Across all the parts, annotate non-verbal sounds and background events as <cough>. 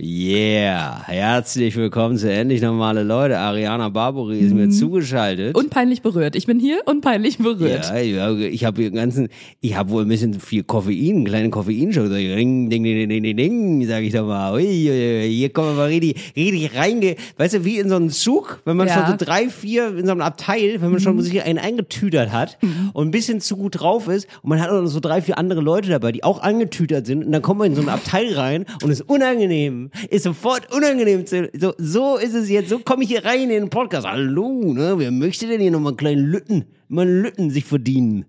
Yeah, herzlich willkommen zu Endlich Normale Leute. Ariana Barbary ist mir zugeschaltet. Unpeinlich berührt. Ich bin hier unpeinlich berührt. ja, ja, ich habe den ganzen, ich habe wohl ein bisschen viel Koffein, einen kleinen Koffeinschock. Ding, ding, ding, ding, ding, ding, sag ich doch mal. Ui, ui, ui, hier kommen wir mal richtig, richtig reinge, weißt du, wie in so einen Zug, wenn man Ja. Mhm. schon so drei, vier in so einem Abteil, wenn man schon sich einen eingetütert hat und ein bisschen zu gut drauf ist und man hat auch noch so drei, vier andere Leute dabei, die auch angetütert sind und dann kommt man in so ein Abteil rein und ist unangenehm, ist sofort unangenehm. Zu, so, so ist es jetzt, so komme ich hier rein in den Podcast. Hallo, ne, wer möchte denn hier noch mal einen kleinen Lütten, mal einen Lütten sich verdienen?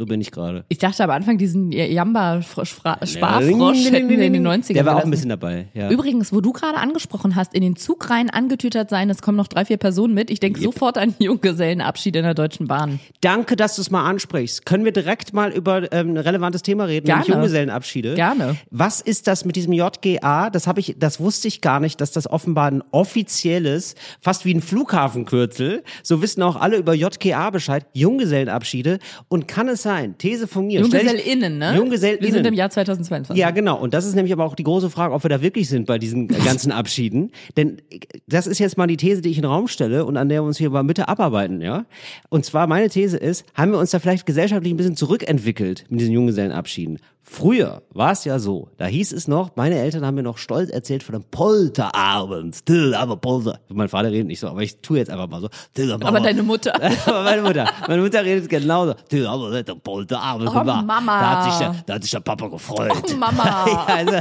So bin ich gerade. Ich dachte am Anfang, diesen Jamba-Sparfrosch hätten wir in den 90ern Der war auch ein bisschen dabei, ja. Übrigens, wo du gerade angesprochen hast, in den Zug rein angetütert sein, es kommen noch drei, vier Personen mit. Ich denke sofort an Junggesellenabschied in der Deutschen Bahn. Danke, dass du es mal ansprichst. Können wir direkt mal über ähm, ein relevantes Thema reden, Gerne. nämlich Junggesellenabschiede? Gerne. Was ist das mit diesem JGA? Das habe ich, das wusste ich gar nicht, dass das offenbar ein offizielles, fast wie ein Flughafenkürzel. So wissen auch alle über JGA Bescheid. Junggesellenabschiede. Und kann es sein? These von mir. JunggesellInnen, ne? JunggesellInnen. Wir sind im Jahr 2022. Ja, genau. Und das ist nämlich aber auch die große Frage, ob wir da wirklich sind bei diesen <laughs> ganzen Abschieden. Denn das ist jetzt mal die These, die ich in den Raum stelle und an der wir uns hier mal Mitte abarbeiten, ja. Und zwar meine These ist, haben wir uns da vielleicht gesellschaftlich ein bisschen zurückentwickelt mit diesen Junggesellenabschieden? Früher war es ja so, da hieß es noch, meine Eltern haben mir noch stolz erzählt von dem Polterabend. Till, aber Polter. Mein Vater redet nicht so, aber ich tue jetzt einfach mal so. Till, Aber deine Mutter. <laughs> aber meine Mutter, meine Mutter redet genauso. Till, aber der Polterabend. Oh. Mama. Da hat sich der, da hat sich der Papa gefreut. Oh, Mama. <laughs> ja, also,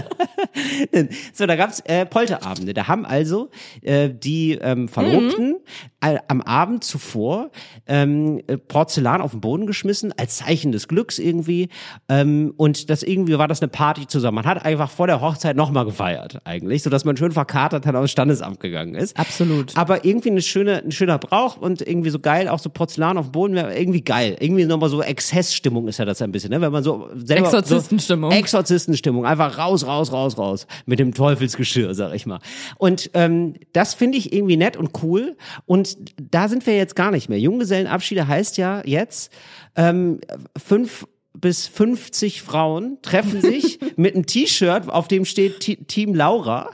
<laughs> so, da gab's äh, Polterabende. Da haben also äh, die ähm, Verlobten all, am Abend zuvor ähm, äh, Porzellan auf den Boden geschmissen, als Zeichen des Glücks irgendwie. Ähm, und das irgendwie war das eine Party zusammen. Man hat einfach vor der Hochzeit nochmal gefeiert, eigentlich, sodass man schön verkatert dann aufs Standesamt gegangen ist. Absolut. Aber irgendwie eine schöne, ein schöner Brauch und irgendwie so geil, auch so Porzellan auf dem Boden irgendwie geil. Irgendwie nochmal so Exzessstimmung ist ja das ein bisschen, ne? Wenn man so selber. Exorzistenstimmung. So, Exorzistenstimmung. Einfach raus, raus, raus, raus. Mit dem Teufelsgeschirr, sag ich mal. Und ähm, das finde ich irgendwie nett und cool. Und da sind wir jetzt gar nicht mehr. Junggesellenabschiede heißt ja jetzt ähm, fünf bis 50 Frauen treffen sich <laughs> mit einem T-Shirt, auf dem steht T Team Laura.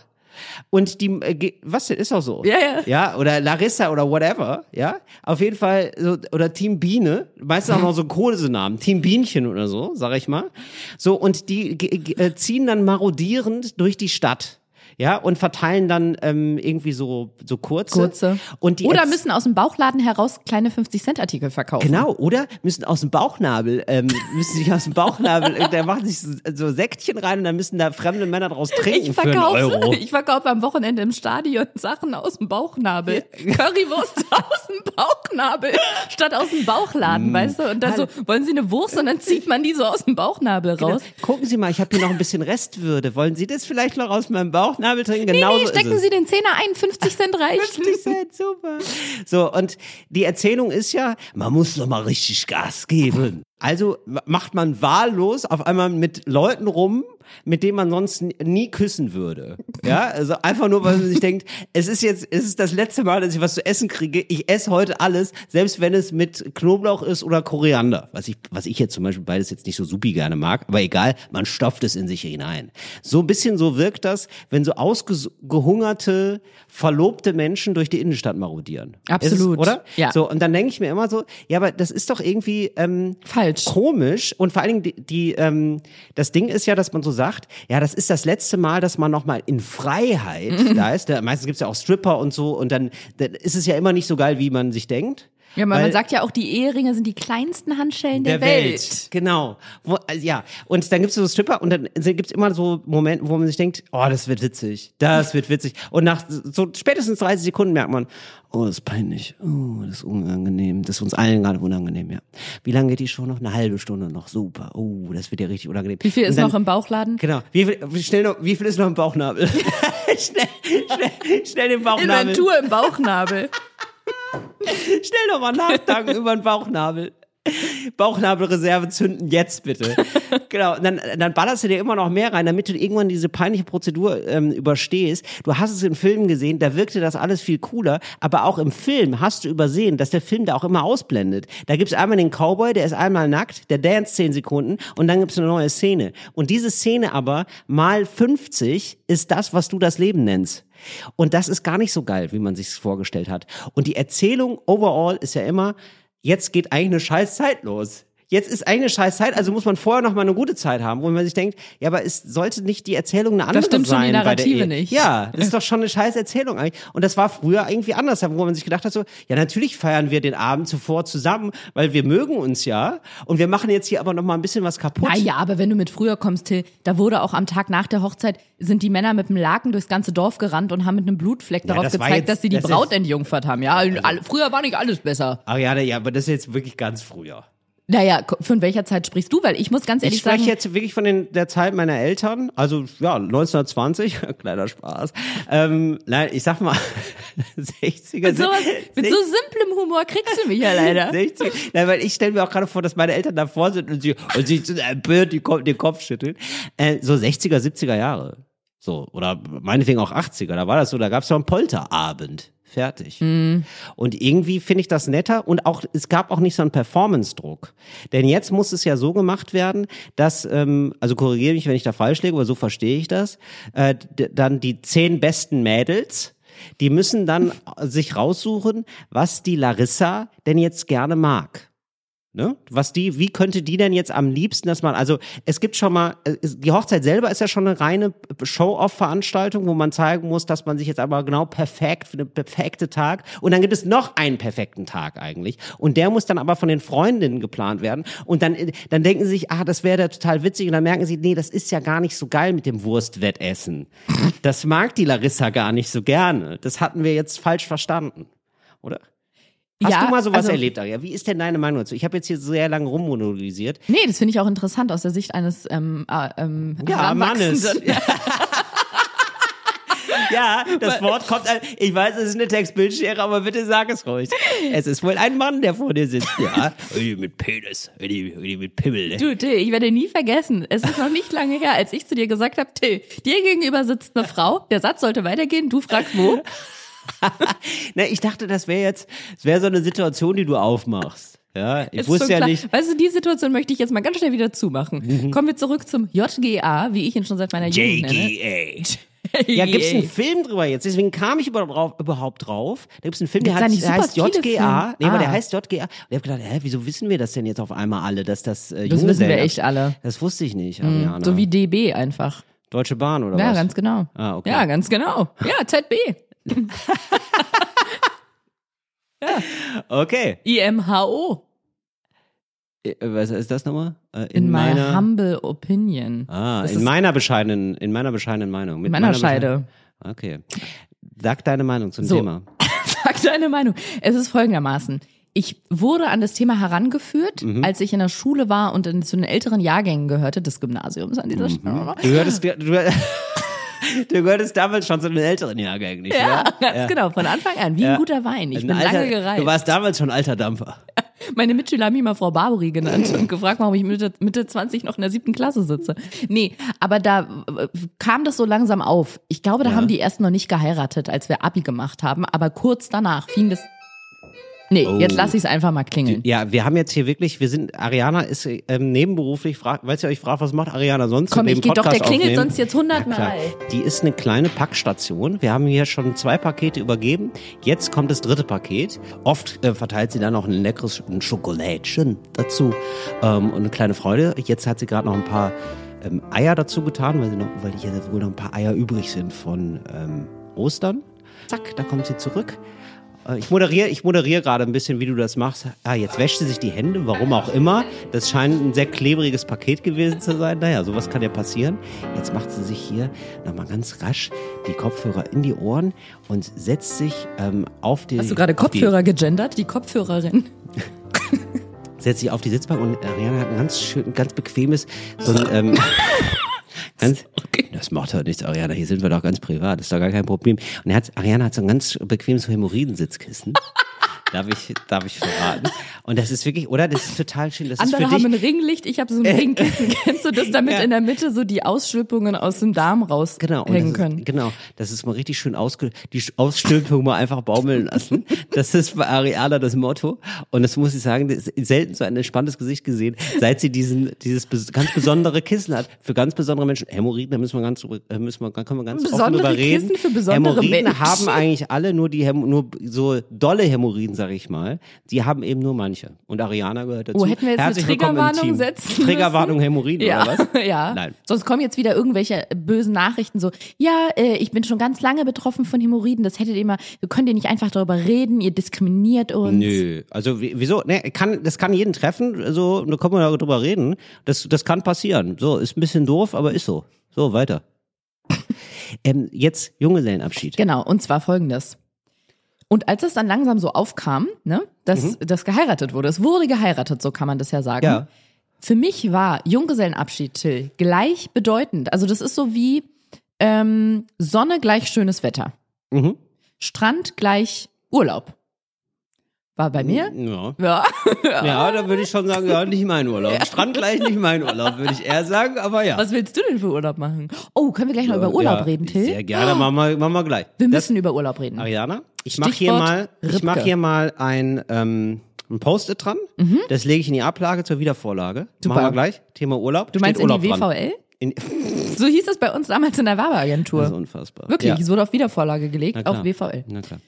Und die, äh, was denn, ist doch so. Ja, ja. Ja, oder Larissa oder whatever, ja. Auf jeden Fall, so, oder Team Biene, meistens auch noch so Kohlenamen, Team Bienchen oder so, sag ich mal. So, und die äh, ziehen dann marodierend durch die Stadt. Ja, und verteilen dann ähm, irgendwie so, so kurze. Kurze. Und die Oder müssen aus dem Bauchladen heraus kleine 50-Cent-Artikel verkaufen. Genau, oder müssen aus dem Bauchnabel, ähm, müssen sich aus dem Bauchnabel, <laughs> da machen sich so, so Säckchen rein und dann müssen da fremde Männer draus trinken Ich für einen Euro. verkaufe, <laughs> ich verkaufe am Wochenende im Stadion Sachen aus dem Bauchnabel. <laughs> Currywurst aus dem Bauchnabel statt aus dem Mm. Bauchladen, weißt du? Und dann so, wollen Sie eine Wurst? Und dann zieht man die so aus dem Bauchnabel raus. Genau. Gucken Sie mal, ich habe hier noch ein bisschen Restwürde. Wollen Sie das vielleicht noch aus meinem Bauchnabel trinken? Genau nee, so stecken. Sie den Zehner ein, 50 Cent reicht. 50 Cent, super. So, und die Erzählung ist ja, man muss doch mal richtig Gas geben. Also macht man wahllos auf einmal mit Leuten rum, mit denen man sonst nie küssen würde. Ja, also einfach nur, weil man sich denkt, es ist jetzt, es ist das letzte Mal, dass ich was zu essen kriege. Ich esse heute alles, selbst wenn es mit Knoblauch ist oder Koriander. Was ich, was ich jetzt zum Beispiel beides jetzt nicht so supi gerne mag, aber egal, man stopft es in sich hinein. So ein bisschen so wirkt das, wenn so ausgehungerte, verlobte Menschen durch die Innenstadt marodieren. Absolut. Es, oder? Ja. So, und dann denke ich mir immer so, ja, aber das ist doch irgendwie ähm, Falsch. komisch. Und vor allen Dingen, die, die ähm, das Ding ist ja, dass man so sagt, ja, das ist das letzte Mal, dass man nochmal in Freiheit <laughs> da ist. Da, meistens gibt's ja auch Stripper und so und dann, dann ist es ja immer nicht so geil, wie man sich denkt. Ja, man, Weil- man sagt ja auch, die Eheringe sind die kleinsten Handschellen der, Welt. Genau. Wo, also, ja. Und dann gibt's so Stripper und dann gibt's immer so Momente, wo man sich denkt, oh, das wird witzig. Das wird witzig. Und nach so spätestens 30 Sekunden merkt man, oh, das ist peinlich. Oh, das ist unangenehm. Das ist uns allen gerade unangenehm, ja. Wie lange geht die Show noch? Eine halbe Stunde noch. Super. Oh, das wird ja richtig unangenehm. Wie viel ist dann, noch im Bauchladen? Genau. Wie viel, wie schnell noch, wie viel ist noch im Bauchnabel? <laughs> <laughs> schnell, schnell, schnell den Bauchnabel. Inventur im Bauchnabel. <laughs> Schnell nochmal nachdenken über den Bauchnabel. Bauchnabelreserve zünden jetzt bitte. <laughs> genau. Dann, dann ballerst du dir immer noch mehr rein, damit du irgendwann diese peinliche Prozedur ähm, überstehst. Du hast es in Filmen gesehen, da wirkte das alles viel cooler, aber auch im Film hast du übersehen, dass der Film da auch immer ausblendet. Da gibt's einmal den Cowboy, der ist einmal nackt, der dance 10 Sekunden und dann gibt's eine neue Szene. Und diese Szene aber mal 50 ist das, was du das Leben nennst. Und das ist gar nicht so geil, wie man sich vorgestellt hat. Und die Erzählung overall ist ja immer, jetzt geht eigentlich eine scheiß Zeit los. Jetzt ist eine scheiß Zeit, also muss man vorher noch mal eine gute Zeit haben, wo man sich denkt, ja, aber es sollte nicht die Erzählung eine andere stimmt schon, sein die bei der Narrative Ehe. nicht. Ja, <laughs> das ist doch schon eine scheiß Erzählung eigentlich. Und das war früher irgendwie anders, wo man sich gedacht hat so, ja, natürlich feiern wir den Abend zuvor zusammen, weil wir mögen uns ja und wir machen jetzt hier aber noch mal ein bisschen was kaputt. Naja, aber wenn du mit früher kommst, Till, da wurde auch am Tag nach der Hochzeit, sind die Männer mit dem Laken durchs ganze Dorf gerannt und haben mit einem Blutfleck darauf das gezeigt, jetzt- dass sie die das Braut entjungfert haben. Ja, alle- früher war nicht alles besser. Ariane, ja, aber das ist jetzt wirklich ganz früher. Naja, von welcher Zeit sprichst du? Weil ich muss ganz ehrlich Ich spreche sagen, jetzt wirklich von den, der Zeit meiner Eltern, also ja, 1920, <laughs> kleiner Spaß. Ähm, nein, ich sag mal, <laughs> 60er. mit, sowas, mit so simplem Humor kriegst du mich ja leider. <laughs> 60. Nein, weil ich stelle mir auch gerade vor, dass meine Eltern davor sind und sie, und sie so empört die, Kopf- den Kopf schütteln. Äh, so 60er, 70er Jahre. So, oder meinetwegen auch 80er. Da war das so, da gab es so einen Polterabend. Fertig. Mhm. Und irgendwie finde ich das netter und auch, es gab auch nicht so einen Performance-Druck. Denn jetzt muss es ja so gemacht werden, dass, ähm, also korrigiere mich, wenn ich da falsch liege, aber so verstehe ich das, äh, dann die zehn besten Mädels, die müssen dann sich raussuchen, was die Larissa denn jetzt gerne mag. Ne? Was die, wie könnte die denn jetzt am liebsten das machen? Also es gibt schon mal, äh, die Hochzeit selber ist ja schon eine reine Show-off-Veranstaltung, wo man zeigen muss, dass man sich jetzt aber genau perfekt für den perfekte Tag und dann gibt es noch einen perfekten Tag eigentlich und der muss dann aber von den Freundinnen geplant werden und dann, äh, dann denken sie sich, ah, das wäre da total witzig und dann merken sie, nee, das ist ja gar nicht so geil mit dem Wurstwettessen. <laughs> Das mag die Larissa gar nicht so gerne. Das hatten wir jetzt falsch verstanden, oder? Hast Ja, du mal sowas also- erlebt, Aria? Wie ist denn deine Meinung dazu? Ich habe jetzt hier sehr lange rummonologisiert. Nee, das finde ich auch interessant aus der Sicht eines ähm, äh, ähm, Ja, Mannes. <laughs> <laughs> Ja, das Wort kommt. an- Ich weiß, es ist eine Textbildschere, aber bitte sag es ruhig. Es ist wohl ein Mann, der vor dir sitzt. Ja, <laughs> mit Penis, mit Pimmel. Ne? Du, Till, ich werde nie vergessen. Es ist noch nicht lange her, als ich zu dir gesagt habe, Till, dir gegenüber sitzt eine Frau. Der Satz sollte weitergehen. Du fragst wo? <laughs> Na, ich dachte, das wäre jetzt, das wäre so eine Situation, die du aufmachst. Ja, ich Es ist wusste ja klar. nicht. Weißt du, die Situation möchte ich jetzt mal ganz schnell wieder zumachen. Kommen wir zurück zum JGA, wie ich ihn schon seit meiner Jugend nenne. JGA. <laughs> Ja, gibt's einen Film drüber jetzt? Deswegen kam ich überhaupt drauf. Da gibt's einen Film, der, nicht der heißt JGA. Filme? Nee, aber der Ah. heißt JGA. Und ich habe gedacht, hä, wieso wissen wir das denn jetzt auf einmal alle, dass das äh, Das wissen wir echt alle. Das wusste ich nicht, Ariana. So wie DB einfach. Deutsche Bahn oder Ja, was? ganz genau. Ah, okay. Ja, ganz genau. Ja, ZB. Okay. IMHO. Äh, Was ist das nochmal? Äh, In, my humble opinion. Ah, Das in meiner bescheidenen, in meiner bescheidenen Meinung. Mit In meiner bescheidenen- Scheide. Okay. Sag deine Meinung zum So. Thema. <laughs> Sag deine Meinung. Es ist folgendermaßen. Ich wurde an das Thema herangeführt, Mhm. als ich in der Schule war und in, zu den älteren Jahrgängen gehörte, des Gymnasiums an Mhm. dieser Stelle. Du hörtest, du, <laughs> du, gehörtest damals schon zu den älteren Jahrgängen, nicht Ja, wahr? ganz genau, von Anfang an, wie Ja. ein guter Wein. Ich Ein bin alter, lange gereist. Du warst damals schon alter Dampfer. <laughs> Meine Mitschüler haben mich mal Frau Barbary genannt und gefragt, warum ich Mitte, Mitte 20 noch in der siebten Klasse sitze. Nee, aber da äh, kam das so langsam auf. Ich glaube, da haben die erst noch nicht geheiratet, als wir Abi gemacht haben, aber kurz danach fing das. Nee, Oh. jetzt lasse ich es einfach mal klingeln. Ja, wir haben jetzt hier wirklich, wir sind, Ariana ist ähm, nebenberuflich, fragt, weißt du, ich frage, was macht Ariana sonst? Komm, ich geh doch, der klingelt aufnehmen? sonst jetzt hundertmal. Die ist eine kleine Packstation. Wir haben hier schon zwei Pakete übergeben. Jetzt kommt das dritte Paket. Oft äh, verteilt sie dann noch ein leckeres ein Schokolädchen dazu ähm, und eine kleine Freude. Jetzt hat sie gerade noch ein paar ähm, Eier dazu getan, weil, sie noch, weil hier wohl noch ein paar Eier übrig sind von ähm, Ostern. Zack, da kommt sie zurück. Äh, Ich moderiere, ich moderiere gerade ein bisschen, wie du das machst. Ah, jetzt wäscht sie sich die Hände, warum auch immer. Das scheint ein sehr klebriges Paket gewesen zu sein. Naja, sowas kann ja passieren. Jetzt macht sie sich hier nochmal ganz rasch die Kopfhörer in die Ohren und setzt sich ähm, auf die. Hast du gerade auf die- Kopfhörer gegendert? Die Kopfhörerin. <laughs> setzt sich auf die Sitzbank und Ariana hat ein ganz schön, ganz bequemes, so ein, ähm, <laughs> ganz, das macht halt nichts, Ariana, hier sind wir doch ganz privat, ist doch gar kein Problem. Und er hat, Ariana hat so ein ganz bequemes Hämorrhoidensitzkissen. Darf ich, darf ich verraten? Und das ist wirklich, oder? Das ist total schön. Das Andere ist für haben dich, ein Ringlicht, ich habe so ein <laughs> Ringkissen. Kennst du das, damit Ja. in der Mitte so die Ausschüppungen aus dem Darm raushängen Genau, das ist, können? genau. Das ist mal richtig schön ausge, die Ausstülpung mal einfach baumeln lassen. Das ist bei Ariana das Motto. Und das muss ich sagen, selten so ein entspanntes Gesicht gesehen, seit sie diesen, dieses ganz besondere Kissen hat. Für ganz besondere Menschen. Hämorrhoiden, da müssen wir ganz, äh, müssen wir, da können wir ganz offen Besondere drüber reden. Kissen für besondere Hämorrhoiden Menschen. haben eigentlich alle nur die, Häm nur so dolle Hämorrhoiden, sag ich mal. Die haben eben nur manche. Und Ariana gehört dazu. Oh, hätten wir jetzt Herzlich eine Triggerwarnung setzen Triggerwarnung Hämorrhoiden, Ja, oder was? <laughs> ja. Nein. Sonst kommen jetzt wieder irgendwelche bösen Nachrichten so, ja, äh, ich bin schon ganz lange betroffen von Hämorrhoiden, das hättet ihr mal, wir könnt ihr nicht einfach darüber reden, ihr diskriminiert uns. Nö, also wie- wieso? Ne, kann, das kann jeden treffen, so, da können wir darüber reden. Das, das kann passieren. So, ist ein bisschen doof, aber ist so. So, weiter. <laughs> ähm, jetzt Junggesellenabschied. Genau, und zwar folgendes. Und als es dann langsam so aufkam, ne, dass das geheiratet wurde, es wurde geheiratet, so kann man das ja sagen. Ja. Für mich war Junggesellenabschied, Till, gleichbedeutend. Also das ist so wie ähm, Sonne gleich schönes Wetter. Mhm. Strand gleich Urlaub. War bei mir? Ja. Ja. <laughs> Ja, da würde ich schon sagen, ja, nicht mein Urlaub. Strand gleich nicht mein Urlaub, würde ich eher sagen, aber ja. Was willst du denn für Urlaub machen? Oh, können wir gleich noch über Urlaub ja, reden, Till? Sehr gerne, machen wir, machen wir gleich. Wir Das- müssen über Urlaub reden. Ariana, ich mache hier mal, ich mach hier mal ein, ähm, ein Post-it dran. Das lege ich in die Ablage zur Wiedervorlage. Mhm. Super. Machen wir gleich. Thema Urlaub. Du meinst Steht in die Urlaub. WVL? In, <laughs> So hieß es bei uns damals in der das ist Werbeagentur. unfassbar. Wirklich, Ja. es wurde auf Wiedervorlage gelegt, auf WVL. Na klar.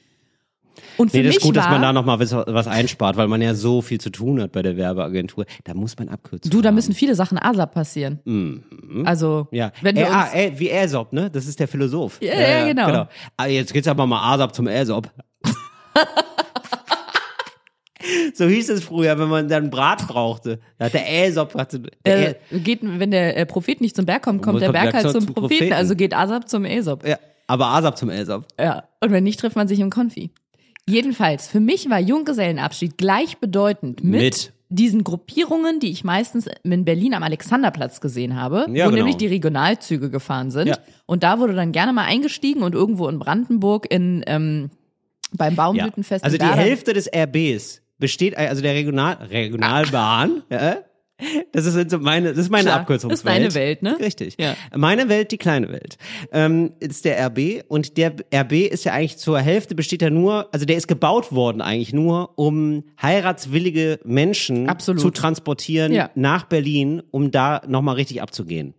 Und für Nee, das mich ist gut, war, dass man da nochmal was, was einspart, weil man ja so viel zu tun hat bei der Werbeagentur. Da muss man abkürzen. du, da haben. müssen viele Sachen ASAP passieren. Also, Ja, wenn wir ah, uns, äh, wie Aesop, ne? Das ist der Philosoph. Ja, ja, genau. Ah, jetzt geht's aber mal Aesop zum Aesop. <laughs> so hieß es früher, wenn man dann Brat brauchte. Da hat der Aesop hatte, der äh, geht, wenn der äh, Prophet nicht zum Berg kommt, kommt der kommt Berg halt zum zum Propheten, Propheten? also geht ASAP zum Aesop. ja, aber Aesop zum Aesop. Ja. Und wenn nicht, trifft man sich im Konfi. Jedenfalls, für mich war Junggesellenabschied gleichbedeutend mit, Mit. diesen Gruppierungen, die ich meistens in Berlin am Alexanderplatz gesehen habe, Ja, wo genau. nämlich die Regionalzüge gefahren sind. Ja. Und da wurde dann gerne mal eingestiegen und irgendwo in Brandenburg in ähm, beim Ja. Baumblütenfest. Also in die Hälfte des RBs besteht, also der Regional, Regionalbahn, ja, das ist so meine, das ist meine Klar, Abkürzungswelt. ist deine Welt, ne? Richtig. Ja. Meine Welt, die kleine Welt, ähm, ist der RB und der RB ist ja eigentlich zur Hälfte besteht er nur, also der ist gebaut worden eigentlich nur, um heiratswillige Menschen Absolut. zu transportieren Ja. nach Berlin, um da nochmal richtig abzugehen.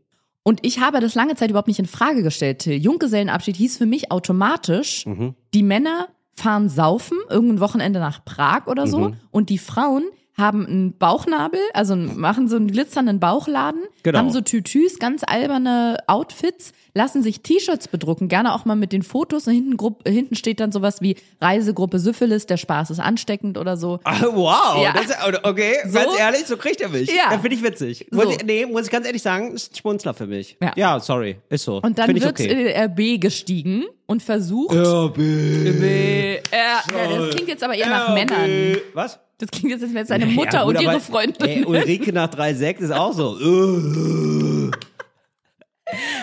Und ich habe das lange Zeit überhaupt nicht in Frage gestellt. Junggesellenabschied hieß für mich automatisch, Mhm. die Männer fahren saufen, irgendein Wochenende nach Prag oder so, Mhm. und die Frauen haben einen Bauchnabel, also machen so einen glitzernden Bauchladen, Genau. haben so Tütüs, ganz alberne Outfits, lassen sich T-Shirts bedrucken, gerne auch mal mit den Fotos. Und hinten, Grupp, hinten steht dann sowas wie Reisegruppe Syphilis, der Spaß ist ansteckend oder so. Ah, wow, Ja. das okay, So? ganz ehrlich, so kriegt er mich. Ja. Ja. finde ich witzig. So. Muss ich, nee, muss ich ganz ehrlich sagen, ist ein Schmunzler für mich. Ja. sorry, ist so. Und dann wird okay. in den RB gestiegen und versucht. RB. RB. Ja, ja, das klingt jetzt aber eher nach Männern. Was? Das klingt jetzt, als wäre seine Mutter Ja, gut, und ihre Freundin. Ey, Ulrike nach 3,6 ist auch so.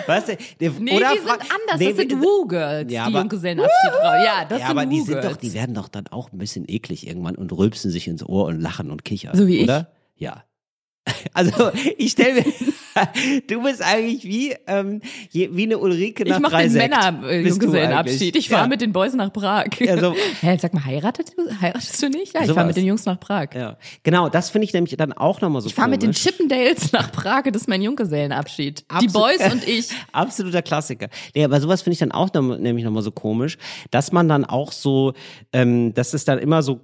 Weißt du, der, nee, oder die sind anders. Nee, das sind Woo-Girls, Ja, die aber- Junggesellenabschiedfrauen. Ja, das ja, sind aber die sind doch, die werden doch dann auch ein bisschen eklig irgendwann und rülpsen sich ins Ohr und lachen und kichern. So wie ich? oder? Ja. Also ich stelle mir, <laughs> du bist eigentlich wie ähm, je- wie eine Ulrike nach Ich mache 3,6. den Männer äh, Bist du Junggesellenabschied. eigentlich. Ich fahre ja. mit den Boys nach Prag. Also- Hä, sag mal, heiratet du, heiratest du nicht? Ja, ich fahre mit den Jungs nach Prag. Ja, genau, das finde ich nämlich dann auch nochmal so Ich fahre mit den. Chippendales nach Prag. Das ist mein Junggesellenabschied. Die Absolut. Boys und <laughs> ich. Absoluter Klassiker. Nee, aber sowas finde ich dann auch noch, nämlich nochmal so komisch, dass man dann auch so, ähm, dass es dann immer so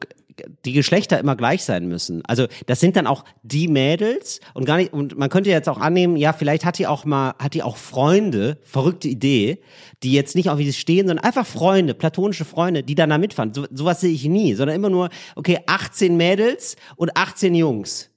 die Geschlechter immer gleich sein müssen. Also das sind dann auch die Mädels und gar nicht und man könnte jetzt auch annehmen, ja vielleicht hat die auch mal hat die auch Freunde, verrückte Idee, die jetzt nicht auf wie sie stehen, sondern einfach Freunde, platonische Freunde, die dann da mitfahren. So, sowas sehe ich nie, sondern immer nur okay 18 Mädels und 18 Jungs,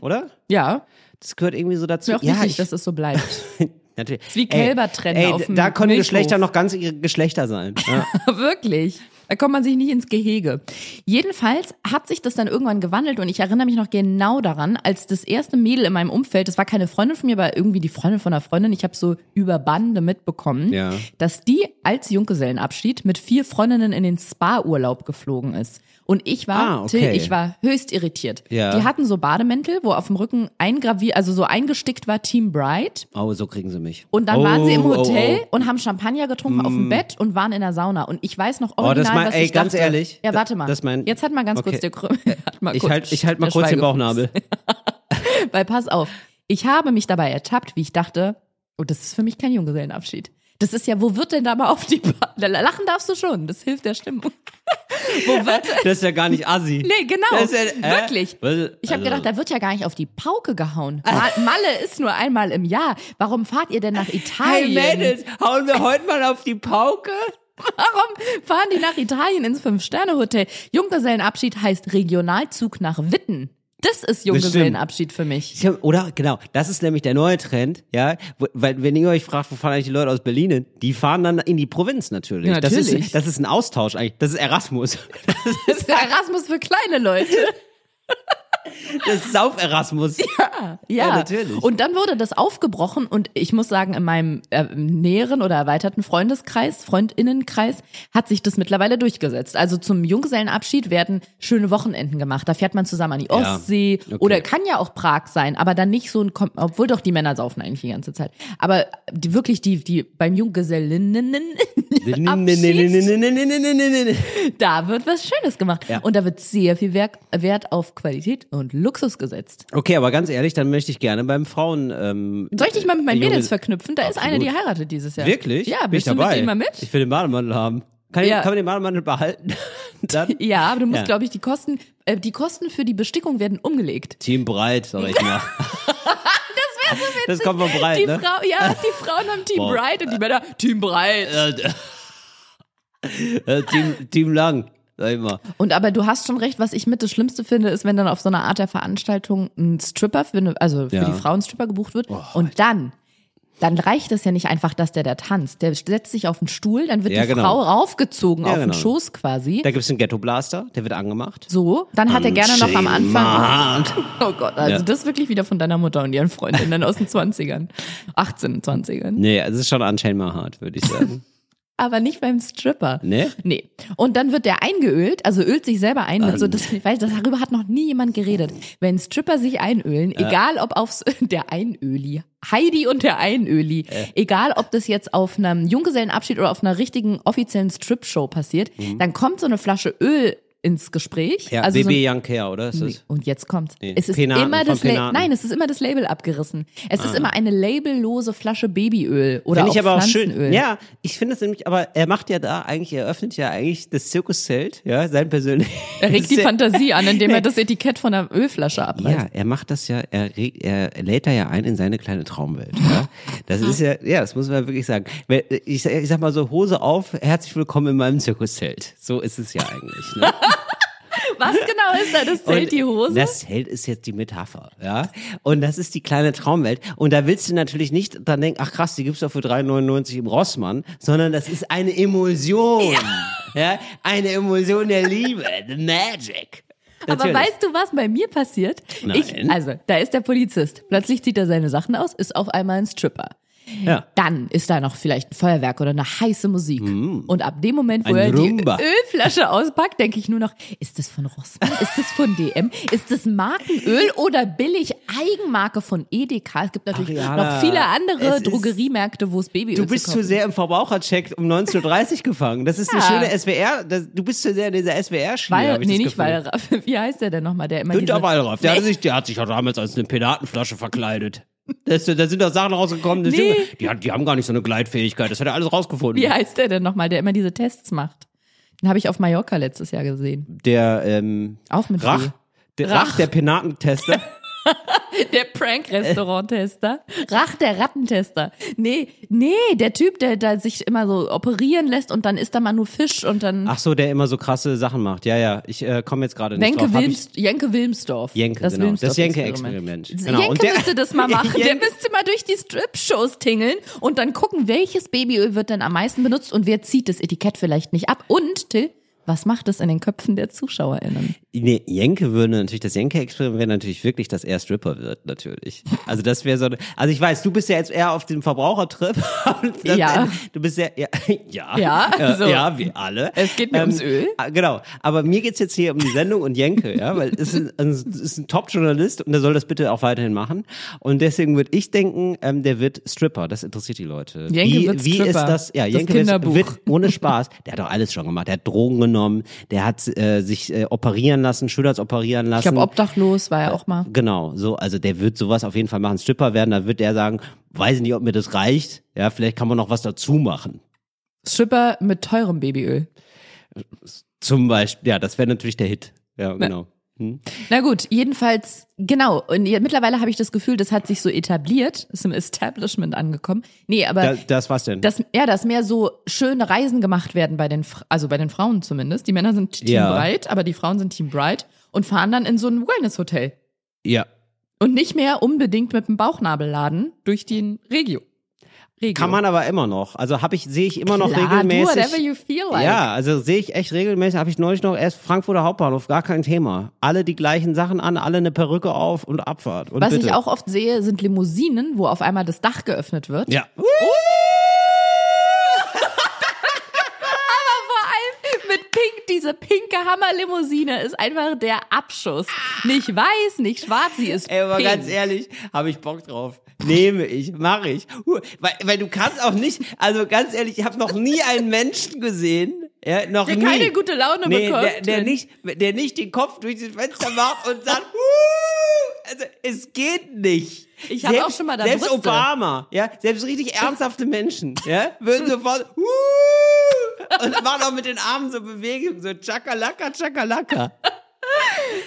oder? Ja, Das gehört irgendwie so dazu. ist mir auch ja, wichtig, ich, dass es so bleibt. <laughs> Natürlich. wie Kälber trennen ey, auf dem Da können Milchhof. Geschlechter noch ganz ihre Geschlechter sein. Ja. <laughs> Wirklich. Da kommt man sich nicht ins Gehege. Jedenfalls hat sich das dann irgendwann gewandelt und ich erinnere mich noch genau daran, als das erste Mädel in meinem Umfeld, das war keine Freundin von mir, aber irgendwie die Freundin von einer Freundin, ich habe so über Bande mitbekommen, Ja. dass die als Junggesellenabschied mit vier Freundinnen in den Spa-Urlaub geflogen ist. Und ich war, Ah, okay. Till, ich war höchst irritiert. Ja. Die hatten so Bademäntel, wo auf dem Rücken eingraviert, also so eingestickt war Team Bright. Oh, so kriegen sie mich. Und dann oh, waren sie im oh, Hotel oh. und haben Champagner getrunken auf dem Bett und waren in der Sauna. Und ich weiß noch Oh, original, das mein- was ey, ich ganz dachte. ehrlich, Ja, warte mal. das mein- Jetzt hat mal ganz kurz Okay. der Krü hat mal Ich kurz halt, ich halt mal der kurz den. Bauchnabel. <laughs> Weil pass auf, ich habe mich dabei ertappt, wie ich dachte, oh, das ist für mich kein Junggesellenabschied. Das ist ja, wo wird denn da mal auf die pa Lachen darfst du schon, das hilft der Stimmung. <laughs> wo wird Das ist ja gar nicht assi. Nee, genau. Ja, äh, Wirklich. Ich habe also- gedacht, da wird ja gar nicht auf die Pauke gehauen. <laughs> Ma Malle ist nur einmal im Jahr. Warum fahrt ihr denn nach Hey Italien? Mädels, hauen wir heute mal auf die Pauke? Warum fahren die nach Italien ins Fünf-Sterne-Hotel? Junggesellenabschied heißt Regionalzug nach Witten. Das ist Junggesellenabschied für mich. Ich hab, oder genau, das ist nämlich der neue Trend, ja, weil wenn ihr euch fragt, wo fahren eigentlich die Leute aus Berlin hin, die fahren dann in die Provinz natürlich. Ja, Das natürlich. ist das ist ein Austausch eigentlich, das ist Erasmus. <laughs> Das ist Erasmus für kleine Leute. <laughs> Das Sauf-Erasmus. <laughs> Ja, Ja, natürlich. Und dann wurde das aufgebrochen und ich muss sagen, in meinem äh, näheren oder erweiterten Freundeskreis, Freundinnenkreis, hat sich das mittlerweile durchgesetzt. Also zum Junggesellenabschied werden schöne Wochenenden gemacht. Da fährt man zusammen an die Ja, Ostsee okay. oder kann ja auch Prag sein, aber dann nicht so ein, obwohl doch die Männer saufen eigentlich die ganze Zeit. Aber die, wirklich die, die beim Junggesellinnen <laughs> da wird was Schönes gemacht. Ja. Und da wird sehr viel Wert auf Qualität und Luxus gesetzt. Okay, aber ganz ehrlich, dann möchte ich gerne beim Frauen. Ähm, Soll ich dich mal mit meinen Junge- Mädels verknüpfen? Da ist eine, Absolut. die heiratet dieses Jahr. Wirklich? Ja, Bin ich du dabei? mit denen mal mit? Ich will den Bademantel haben. Kann, ich, Ja. kann man den Bademantel behalten? <laughs> dann Ja, aber du musst, Ja. glaube ich, die Kosten, äh, die Kosten für die Bestickung werden umgelegt. Team Breit, sag ich mal. <laughs> <laughs> das wäre so witzig. Das kommt von Breit, die ne? Frau, ja, die Frauen haben Team Boah. Bright und die Männer Team Bright. Äh, Team, Team Lang, sag ich mal. Und aber du hast schon recht, was ich mit das Schlimmste finde, ist, wenn dann auf so einer Art der Veranstaltung ein Stripper für eine, also für Ja. die Frauen Stripper gebucht wird und dann dann reicht es ja nicht einfach, dass der da tanzt. Der setzt sich auf den Stuhl, dann wird Ja, die genau. Frau raufgezogen Ja, auf den genau. Schoß quasi. Da gibt's einen Ghetto-Blaster, der wird angemacht. So, dann hat er gerne noch am Anfang. <laughs> <laughs> Oh Gott, also Ja. das ist wirklich wieder von deiner Mutter und ihren Freundinnen aus den 20ern. 18, 20ern. Nee, es ist schon unscheinbar hart, würde ich sagen. <laughs> Aber nicht beim Stripper. Nee? Nee. Und dann wird der eingeölt, also ölt sich selber ein. Mit so, Ähm. das, ich weiß, darüber hat noch nie jemand geredet. Wenn Stripper sich einölen, egal ob aufs, <laughs> der Einöli, Heidi und der Einöli, Äh. egal ob das jetzt auf einem Junggesellenabschied oder auf einer richtigen offiziellen Strip-Show passiert, dann kommt so eine Flasche Öl ins Gespräch. Ja, also so BB ein, Young Care, oder? Ist Nee, das? Und jetzt kommt's. Nee, Es ist Penaten, immer das La. Ah. Nein, es ist immer das Label abgerissen. Es ist immer eine labellose Flasche Babyöl oder auch ich aber auch Pflanzenöl. schön. Ja, ich finde es nämlich, aber er macht ja da eigentlich, er öffnet ja eigentlich das Zirkuszelt, ja, sein persönliches. Er regt die <laughs> Fantasie an, indem er das <laughs> Etikett von der Ölflasche abreißt. Ja, er macht das ja, er, reg- er lädt da ja ein in seine kleine Traumwelt. Ja? Das ist ja, ja, das muss man wirklich sagen. Ich, sag- ich sag mal so, Hose auf, herzlich willkommen in meinem Zirkuszelt. So ist es ja eigentlich. Ne? <laughs> Was <laughs> genau ist da das Zelt, Und die Hose? Das Zelt ist jetzt die Metapher, ja. Und das ist die kleine Traumwelt. Und da willst du natürlich nicht dann denken, ach krass, die gibt's doch für 3,99 im Rossmann, sondern das ist eine Emulsion. Ja. Eine Emulsion der Liebe. The Magic. Aber Natürlich. weißt du, was bei mir passiert? Nein. Ich, also, da ist der Polizist. Plötzlich zieht er seine Sachen aus, ist auf einmal ein Stripper. Ja. Dann ist da noch vielleicht ein Feuerwerk oder eine heiße Musik. Und ab dem Moment, wo Mm. Ein er Rumba. die Ölflasche auspackt, denke ich nur noch, ist das von Rossmann? Ist das von DM? Ist das Markenöl oder billig Eigenmarke von Edeka? Es gibt natürlich Ariana, noch viele andere Drogeriemärkte, wo es Babyöl Du bist zu zu sehr im Verbrauchercheck um 19.30 Uhr gefangen. Das ist eine Ja. schöne SWR. Das, du bist zu sehr in dieser SWR-Schiene. Nee, nicht. Wallraff. <laughs> Wie heißt der denn nochmal? Der immer Günter Wallraff, der, Nee. hat sich, der hat sich ja damals als eine Penatenflasche verkleidet. Das, da sind doch Sachen rausgekommen, das Nee. Junge, die, hat- die haben gar nicht so eine Gleitfähigkeit. Das hat er alles rausgefunden. Wie heißt der denn nochmal, der immer diese Tests macht? Den habe ich auf Mallorca letztes Jahr gesehen. Der ähm, Auch mit Rach, der Rach, Rach. der Penatentester. <laughs> <laughs> Der Prank-Restaurant-Tester. Rach, der Rattentester. Nee, nee, der Typ, der da sich immer so operieren lässt und dann isst da mal nur Fisch und dann Ach so, der immer so krasse Sachen macht. Ja, ja, ich äh, komme jetzt gerade nicht Wenke drauf. Wilms, Jenke Wilmsdorf. Jenke, das genau. Das Wilmsdorf-Experiment. Jenke-Experiment. Genau. Jenke der- müsste das mal <laughs> machen. Der Jenke- müsste mal durch die Strip-Shows tingeln und dann gucken, welches Babyöl wird denn am meisten benutzt und wer zieht das Etikett vielleicht nicht ab. Und, Till, was macht es in den Köpfen der ZuschauerInnen? Nee, Jenke würde natürlich, das Jenke-Experiment wäre natürlich wirklich, dass er Stripper wird, natürlich. Also das wäre so, eine- also ich weiß, du bist ja jetzt eher auf dem Verbrauchertrip. Das- <laughs> Ja. Du bist ja, ja, <laughs> ja, Ja, äh, so. ja, wie alle. Es geht mir ums Öl. ah, Genau, aber mir geht's jetzt hier um die Sendung und Jenke, ja, weil es ist, ein- ist ein Top-Journalist und der soll das bitte auch weiterhin machen. Und deswegen würde ich denken, ähm, der wird Stripper, das interessiert die Leute. Jenke wie, wird wie ist das? Ja, Das Jenke wird, Kinderbuch. wird ohne Spaß. Der hat doch alles schon gemacht. Der hat Drogen genommen, der hat äh, sich äh, operieren lassen, Schulters operieren lassen. Ich glaube, obdachlos war er auch mal. Genau, so, also der wird sowas auf jeden Fall machen, Stripper werden, da wird der sagen, weiß ich nicht, ob mir das reicht, ja, vielleicht kann man noch was dazu machen. Stripper mit teurem Babyöl. Zum Beispiel, ja, das wäre natürlich der Hit. Ja, genau. Hm? Na gut, jedenfalls, genau. Und mittlerweile habe ich das Gefühl, das hat sich so etabliert, ist im Establishment angekommen. Nee, aber Da, das was denn? dass, ja, dass mehr so schöne Reisen gemacht werden bei den, also bei den Frauen zumindest. Die Männer sind Team Ja. Bright, aber die Frauen sind Team Bright und fahren dann in so ein Wellness-Hotel. ja. Und nicht mehr unbedingt mit dem Bauchnabelladen durch den Regio. Regio. Kann man aber immer noch. Also habe ich, sehe ich immer noch Klar, regelmäßig. do whatever you feel like. Ja, also sehe ich echt regelmäßig, habe ich neulich noch erst Frankfurter Hauptbahnhof, gar kein Thema. Alle die gleichen Sachen an, alle eine Perücke auf und Abfahrt. Und Was bitte. ich auch oft sehe, sind Limousinen, wo auf einmal das Dach geöffnet wird. Ja. <laughs> Vor allem mit Pink, diese pinke Hammerlimousine ist einfach der Abschuss. Nicht weiß, nicht schwarz, sie ist Ey, aber pink. ganz ehrlich, habe ich Bock drauf. Nehme ich, mache ich. Weil, weil du kannst auch nicht, also ganz ehrlich, ich habe noch nie einen Menschen gesehen, ja, noch Der nie. keine gute Laune nee, bekommt, Der, der, nicht, der nicht den Kopf durch das Fenster macht und sagt, <laughs> Huh! also es geht nicht. Ich hab auch schon mal da Selbst Brüste. Obama, ja, selbst richtig ernsthafte Menschen, <laughs> ja, würden sofort Huh! und machen auch mit den Armen so Bewegungen, so Chakalaka, Chakalaka.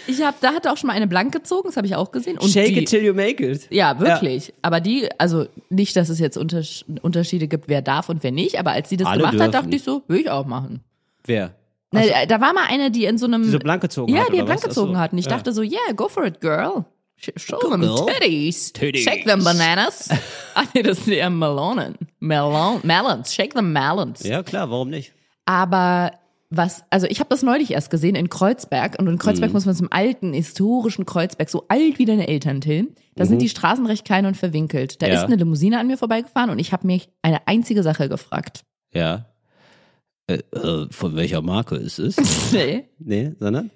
Ich habe, da hat er auch schon mal eine blank gezogen, das habe ich auch gesehen. Und Shake die, it till you make it. Ja, wirklich. Aber die, also nicht, dass es jetzt Untersch Unterschiede gibt, wer darf und wer nicht, aber als sie das Alle gemacht hat, dürfen. dachte ich so, will ich auch machen. Wer? Na, da war mal eine, die in so einem. Die so blank gezogen ja, hat, die oder blank was? Gezogen so. hat. Und ich Ja. dachte so, yeah, go for it, girl. Sh- Show them titties. Titties. Shake them bananas. Ach <laughs> nee, das sind eher Melonen. Melon, melons. Shake them melons. Ja, klar, warum nicht? Aber was, also ich habe das neulich erst gesehen in Kreuzberg und in Kreuzberg Mhm. muss man zum alten historischen Kreuzberg, so alt wie deine Eltern, Till. Da sind die Straßen recht klein und verwinkelt. Da Mhm. Ja. ist eine Limousine an mir vorbeigefahren und ich habe mich eine einzige Sache gefragt. Ja. Äh, äh, von welcher Marke ist es? <laughs> Nee. nee, sondern?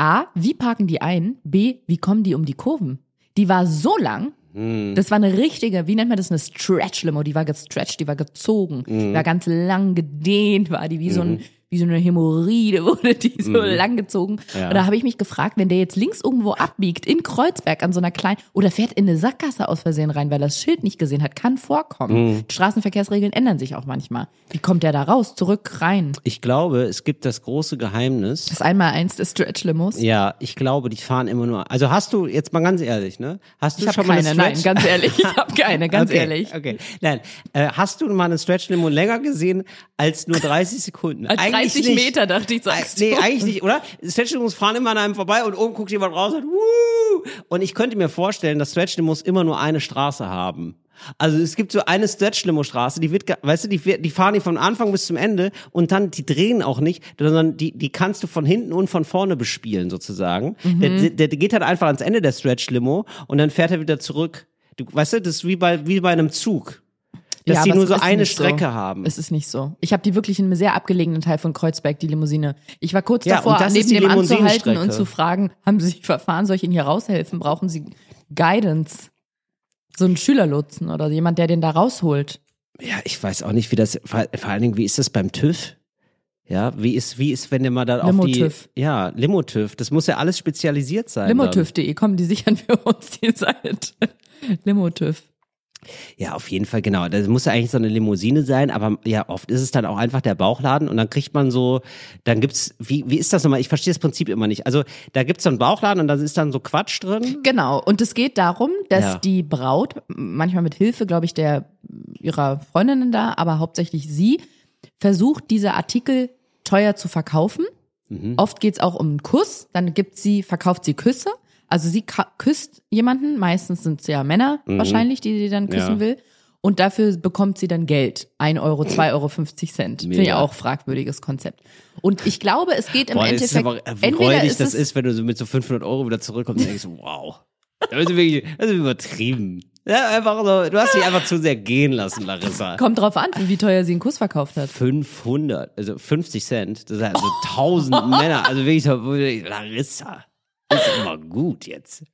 A, wie parken die ein? B, wie kommen die um die Kurven? Die war so lang, Hm. das war eine richtige, wie nennt man das, eine Stretch-Limo. Die war gestretched, die war gezogen, Mhm. die war ganz lang gedehnt, war die wie so ein wie so eine Hämorrhoide <laughs> wurde die so. Mhm. Ja. Und da habe ich mich gefragt, wenn der jetzt links irgendwo abbiegt in Kreuzberg an so einer kleinen oder fährt in eine Sackgasse aus Versehen rein, weil er das Schild nicht gesehen hat, kann vorkommen. Mhm. Straßenverkehrsregeln ändern sich auch manchmal. Wie kommt der da raus? Zurück rein. Ich glaube, es gibt das große Geheimnis. Das ist einmal eins des Stretch-Limos. Ja, ich glaube, die fahren immer nur. Also hast du, jetzt mal ganz ehrlich, ne? Hast du Ich habe schon keine, mal eine nein, Stretch? ganz ehrlich, ich habe keine, <laughs> ganz okay, ehrlich. Okay, nein. Äh, hast du mal eine Stretch-Limo länger gesehen als nur 30 Sekunden? Als 30 nicht. Meter dachte ich, Äh, sagst Nee, du. eigentlich nicht, oder? Stretch-Limos fahren immer an einem vorbei und oben guckt jemand raus und Wuh! Und ich könnte mir vorstellen, dass Stretch-Limos immer nur eine Straße haben. Also es gibt so eine Stretch-Limo-Straße, die wird, weißt du, die, die fahren die von Anfang bis zum Ende und dann, die drehen auch nicht, sondern die, die kannst du von hinten und von vorne bespielen sozusagen. Mhm. Der, der, der geht halt einfach ans Ende der Stretch-Limo und dann fährt er wieder zurück. Du, weißt du, das ist wie bei, wie bei einem Zug. Dass Ja, aber nur so eine nicht so. Strecke haben. Es ist nicht so. Ich habe die wirklich in einem sehr abgelegenen Teil von Kreuzberg, die Limousine. Ich war kurz Ja, davor, neben dem anzuhalten und zu fragen, haben Sie sich verfahren, soll ich Ihnen hier raushelfen? Brauchen Sie Guidance? So einen Schülerlotsen oder jemand, der den da rausholt. Ja, ich weiß auch nicht, wie das, vor, vor allen Dingen, wie ist das beim TÜV? Ja, wie ist, wie ist, wenn der mal da auf die, Limo-TÜV. ja, Limo-TÜV, das muss ja alles spezialisiert sein. Limotüv.de, komm, die sichern <laughs> für uns die Seite. Limotüv. Ja, auf jeden Fall, genau. Das muss ja eigentlich so eine Limousine sein, aber ja, oft ist es dann auch einfach der Bauchladen und dann kriegt man so, dann gibt's, wie, wie ist das nochmal? Ich verstehe das Prinzip immer nicht. Also, da gibt's so einen Bauchladen und da ist dann so Quatsch drin. Genau. Und es geht darum, dass Ja. die Braut, manchmal mit Hilfe, glaube ich, der ihrer Freundinnen da, aber hauptsächlich sie, versucht, diese Artikel teuer zu verkaufen. Mhm. Oft geht's auch um einen Kuss, dann gibt sie, verkauft sie Küsse. Also sie küsst jemanden, meistens sind es ja Männer wahrscheinlich, die sie dann küssen Mhm. Ja. will. und dafür bekommt sie dann Geld. 1 Euro, 2 Euro, 50 Cent. Finde ich auch fragwürdiges Konzept. Und ich glaube, es geht im Boah, das ist Endeffekt, aber, äh, wie räudig ist das ist, wenn du so mit so 500 Euro wieder zurückkommst und denkst, wow. Das ist wirklich, das ist übertrieben. Ja, einfach so, du hast dich einfach zu sehr gehen lassen, Larissa. kommt drauf an, wie teuer sie einen Kuss verkauft hat. 500, also 50 Cent, das sind also 1000 <laughs> Männer, also wirklich so, Larissa, ist immer gut jetzt.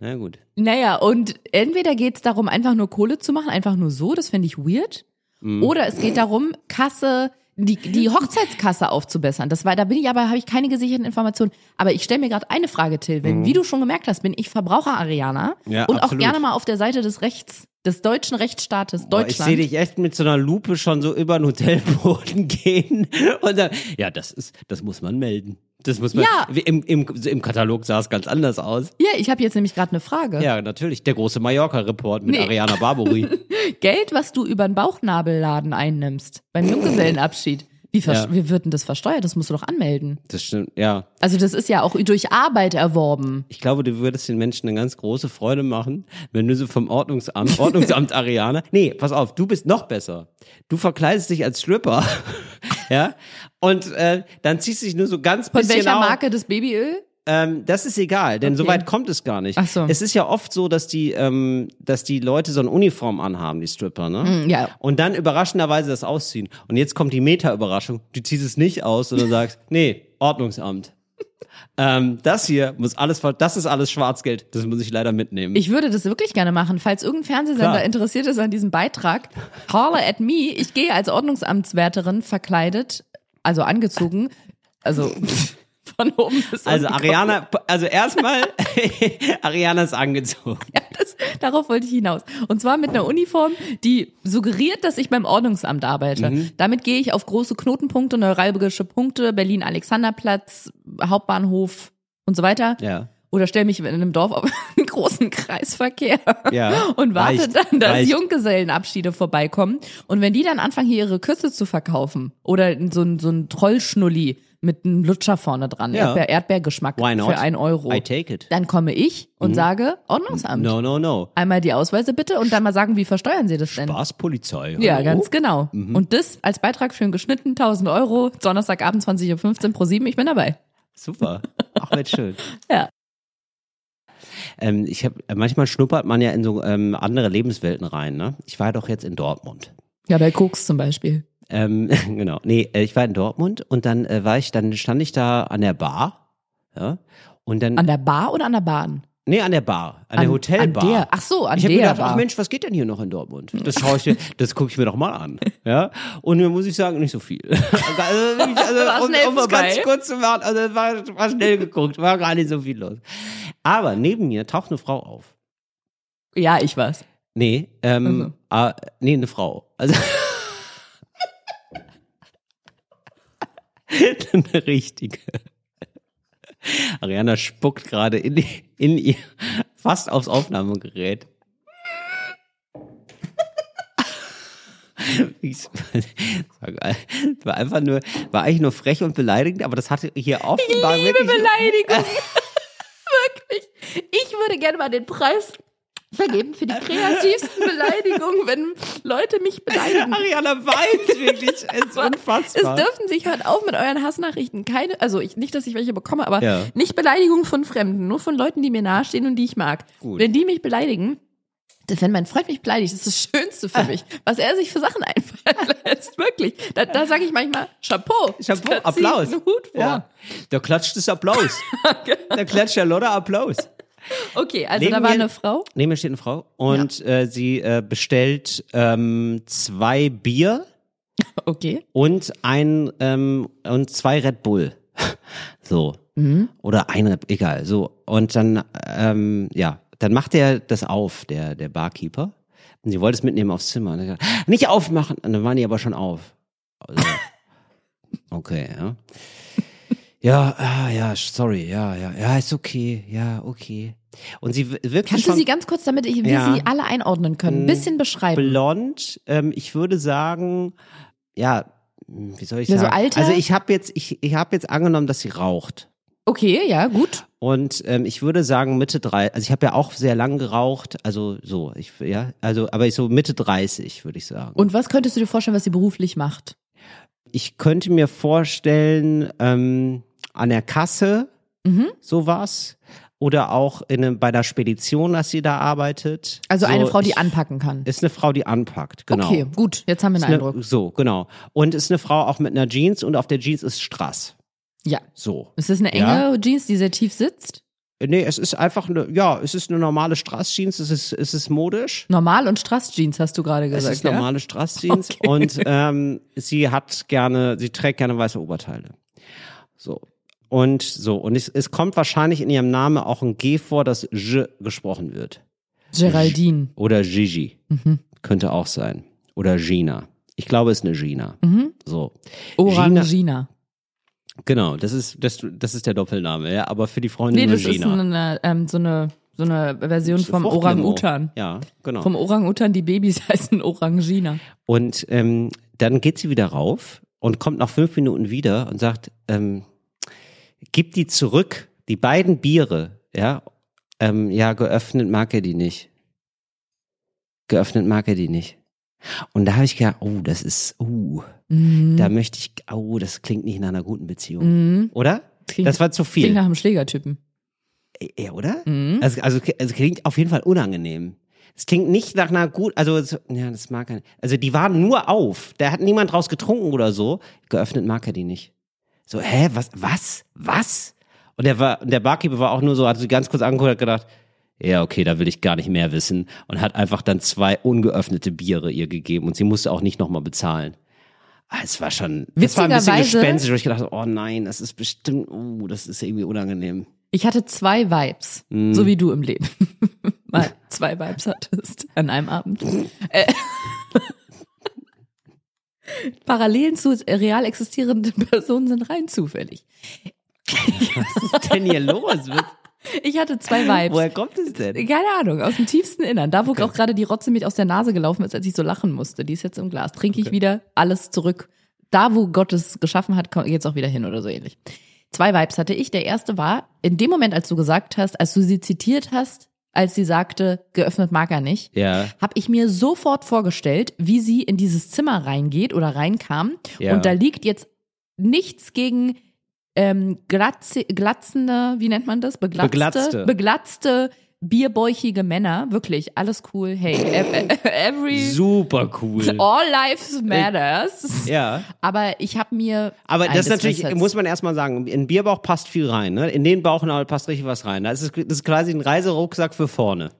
Na gut. Naja, und entweder geht es darum, einfach nur Kohle zu machen, einfach nur so, das fände ich weird. Mhm. Oder es geht darum, Kasse, die, die Hochzeitskasse aufzubessern. Das war, da bin ich aber, habe ich keine gesicherten Informationen. Aber ich stelle mir gerade eine Frage, Till. Wenn, wie du schon gemerkt hast, bin ich Verbraucher-Ariana. Ja, und auch absolut. gerne mal auf der Seite des Rechts, des deutschen Rechtsstaates Boah, ich Deutschland. sehe dich echt mit so einer Lupe schon so über den Hotelboden <laughs> gehen und dann, ja, das ist, das muss man melden. Das muss man, Ja. im, im, im Katalog sah es ganz anders aus. ja, ich habe jetzt nämlich gerade eine Frage. Ja, natürlich, der große Mallorca-Report mit Nee. Ariana Barbary. <laughs> Geld, was du über den Bauchnabelladen einnimmst, beim Junggesellenabschied, wie, Ja. wie wird denn das versteuert? Das musst du doch anmelden. Das stimmt, ja. Also das ist ja auch durch Arbeit erworben. Ich glaube, du würdest den Menschen eine ganz große Freude machen, wenn du so vom Ordnungsamt, Ordnungsamt <laughs> Ariana, nee, pass auf, du bist noch besser. Du verkleidest dich als Stripper, <laughs> ja, und äh, dann ziehst du dich nur so ganz Von bisschen welcher auf. Marke das Babyöl? Ähm, das ist egal, denn Okay. so weit kommt es gar nicht. Ach so. Es ist ja oft so, dass die, ähm, dass die Leute so eine Uniform anhaben, die Stripper, ne? Hm, ja. Und dann überraschenderweise das ausziehen. Und jetzt kommt die Meta-Überraschung. Du ziehst es nicht aus, sondern sagst, <laughs> nee, Ordnungsamt. ähm, das hier muss alles, das ist alles Schwarzgeld. Das muss ich leider mitnehmen. Ich würde das wirklich gerne machen. Falls irgendein Fernsehsender Klar. interessiert ist an diesem Beitrag, holler at me. Ich gehe als Ordnungsamtswärterin verkleidet, also angezogen, also <laughs> von oben bis also. Ariana, also erstmal, <laughs> Ariana ist angezogen. Ja, das, darauf wollte ich hinaus. Und zwar mit einer Uniform, die suggeriert, dass ich beim Ordnungsamt arbeite. Mhm. Damit gehe ich auf große Knotenpunkte, neuralgische Punkte, Berlin-Alexanderplatz, Hauptbahnhof und so weiter. Ja. Oder stelle mich in einem Dorf auf <laughs> einen großen Kreisverkehr Ja, <laughs> und warte reicht, dann, dass reicht. Junggesellenabschiede vorbeikommen. Und wenn die dann anfangen, hier ihre Küsse zu verkaufen oder so ein, so ein Trollschnulli mit einem Lutscher vorne dran, Ja. Erdbeer, Erdbeergeschmack für ein Euro, I take it. dann komme ich und sage Ordnungsamt. No, no, no. Einmal die Ausweise bitte und dann mal sagen, wie versteuern Sie das denn? Spaß, Polizei. Ja, hallo? ganz genau. Mhm. Und das als Beitrag schön geschnitten, 1000 Euro, Donnerstagabend 20.15 Uhr pro 7, ich bin dabei. Super. Ach, wird schön. <laughs> Ja. Ähm, ich hab, manchmal schnuppert man ja in so ähm, andere Lebenswelten rein. Ne? Ich war ja doch jetzt in Dortmund. Ja, bei Koks zum Beispiel. Ähm, <laughs> genau. Nee, äh, ich war in Dortmund und dann äh, war ich, dann stand ich da an der Bar. Ja. Und dann. An der Bar oder an der Bahn? nee, an der Bar. An, der Hotelbar. An der, ach so, an ich habe der gedacht, Bar. ach Mensch, was geht denn hier noch in Dortmund? Das schaue ich mir, das gucke ich mir doch mal an. Ja. Und mir muss ich sagen, nicht so viel. <laughs> Also, wirklich, also, <laughs> War um, schnell um es ganz kurz zu machen, also war, war schnell geguckt, war gar nicht so viel los. Aber neben mir taucht eine Frau auf. Ja, ich weiß. Nee, ähm, ah, nee, eine Frau. Also <laughs> eine richtige. Ariana spuckt gerade in, in ihr fast aufs Aufnahmegerät. <laughs> Ich war einfach nur, war eigentlich nur frech und beleidigend, aber das hatte hier offenbar Liebe wirklich. Beleidigung. <laughs> Wirklich. Ich würde gerne mal den Preis vergeben für die kreativsten Beleidigungen, wenn Leute mich beleidigen. Ariana weint wirklich, es ist <laughs> Es unfassbar. dürfen sich hört auf mit euren Hassnachrichten. Keine, also ich, nicht, dass ich welche bekomme, aber Ja. nicht Beleidigungen von Fremden, nur von Leuten, die mir nahestehen und die ich mag. Gut. Wenn die mich beleidigen, wenn mein Freund mich beleidigt, das ist das Schönste für mich, was er sich für Sachen einfallen lässt. Wirklich. Da, da sage ich manchmal Chapeau. Chapeau, Applaus. einen Hut vor. Ja. Da klatscht das Applaus. <laughs> da klatscht ja lauter Applaus. Okay, also Neben da war mir- eine Frau. Neben mir steht eine Frau und äh, sie äh, bestellt ähm, zwei Bier <laughs> Okay. und ein ähm, und zwei Red Bull. <laughs> so. Oder ein Red egal. So. Und dann, ähm, ja, dann macht er das auf, der, der Barkeeper. Und sie wollte es mitnehmen aufs Zimmer. Er gesagt, nicht aufmachen. Und dann waren die aber schon auf. Also, <laughs> okay, ja. Ja, ah, ja, sorry, ja, ja, ja, ist okay, ja, okay. Und sie wirklich Kannst du sie ganz kurz, damit ich, wir Ja. sie alle einordnen können, ein bisschen beschreiben? blond. Ähm, ich würde sagen, ja, wie soll ich Ja, so sagen? Alter? Also ich habe jetzt, ich, ich habe jetzt angenommen, dass sie raucht. Okay, ja, gut. Und ähm, ich würde sagen Mitte drei, also ich habe ja auch sehr lang geraucht, also so, ich ja, also aber ich so Mitte 30 würde ich sagen. Und was könntest du dir vorstellen, was sie beruflich macht? ich könnte mir vorstellen, ähm, an der Kasse Mhm. sowas oder auch in einem, bei der Spedition, dass sie da arbeitet. Also so, eine Frau, die ich, anpacken kann. Ist eine Frau, die anpackt, genau. Okay, gut, jetzt haben wir Ist einen eine, Eindruck. so, genau. Und ist eine Frau auch mit einer Jeans und auf der Jeans ist Strass. Ja. So. Ist das eine enge Ja. Jeans, die sehr tief sitzt? Nee, es ist einfach eine, ja, es ist eine normale Strassjeans, es ist, es ist modisch. Normal und Strass-Jeans, hast du gerade Es gesagt. ist normale Strassjeans <laughs> Okay. und ähm, sie hat gerne, sie trägt gerne weiße Oberteile. So. Und so, und es, es kommt wahrscheinlich in ihrem Namen auch ein G vor, das J gesprochen wird. Geraldine. Oder Gigi. Mhm. Könnte auch sein. Oder Gina. Ich glaube, es ist eine Gina. Mhm. So. Orangina. Genau, das ist, das, das ist der Doppelname, ja. Aber für die Freundin Nee, das ist Gina. eine, ähm, so eine so eine Version vom. Orang-Utan. Ja, genau. Vom Orang-Utan, die Babys <laughs> heißen Orangina. Und ähm, dann geht sie wieder rauf und kommt nach fünf Minuten wieder und sagt, ähm, gib die zurück, die beiden Biere, ja, ähm, ja, geöffnet mag er die nicht. Geöffnet mag er die nicht. Und da habe ich gedacht, oh, das ist, uh, Mhm. da möchte ich, oh, das klingt nicht nach einer guten Beziehung. Mhm. Oder? Klingt- Das war zu Klingt viel. nach einem Schlägertypen. Ja, oder? Mhm. Also, also, also klingt auf jeden Fall unangenehm. Es klingt nicht nach einer gut, also so- ja, das mag er. Also die waren nur auf. Da hat niemand draus getrunken oder so. Geöffnet mag er die nicht. So, hä, was, was, was? Und der war, und der Barkeeper war auch nur so, hat sie ganz kurz angeguckt und hat gedacht, ja, okay, da will ich gar nicht mehr wissen. Und hat einfach dann zwei ungeöffnete Biere ihr gegeben und sie musste auch nicht nochmal bezahlen. Ah, Es war schon, das war ein bisschen gespenstisch, wo ich gedacht habe, oh nein, das ist bestimmt, oh, das ist irgendwie unangenehm. Ich hatte zwei Vibes, Mhm. so wie du im Leben. <laughs> Mal zwei Vibes hattest an einem Abend. Äh, Parallelen zu real existierenden <laughs> Personen sind rein zufällig. Was ist denn hier los? Ich hatte zwei Vibes. Woher kommt es denn? Keine Ahnung, aus dem tiefsten Innern. Da, wo auch gerade die Rotze mit aus der Nase gelaufen ist, als ich so lachen musste. Die ist jetzt im Glas. Trinke ich wieder alles zurück. Da, wo Gott es geschaffen hat, geht's auch wieder hin oder so ähnlich. Zwei Vibes hatte ich. Der erste war, in dem Moment, als du gesagt hast, als du sie zitiert hast, als sie sagte, geöffnet mag er nicht, Ja. habe ich mir sofort vorgestellt, wie sie in dieses Zimmer reingeht oder reinkam. Ja. Und da liegt jetzt nichts gegen ähm, glatze, glatzende, wie nennt man das? Beglatzte, Beglatzte. beglatzte bierbäuchige Männer. Wirklich, alles cool. Hey, <laughs> ev- <laughs> every, Super cool. all lives matters. Ja. Aber ich habe mir. Aber das ist natürlich, jetzt- muss man erstmal sagen, in Bierbauch passt viel rein. Ne? In den Bauchnabel passt richtig was rein. Das ist, das ist quasi ein Reiserucksack für vorne.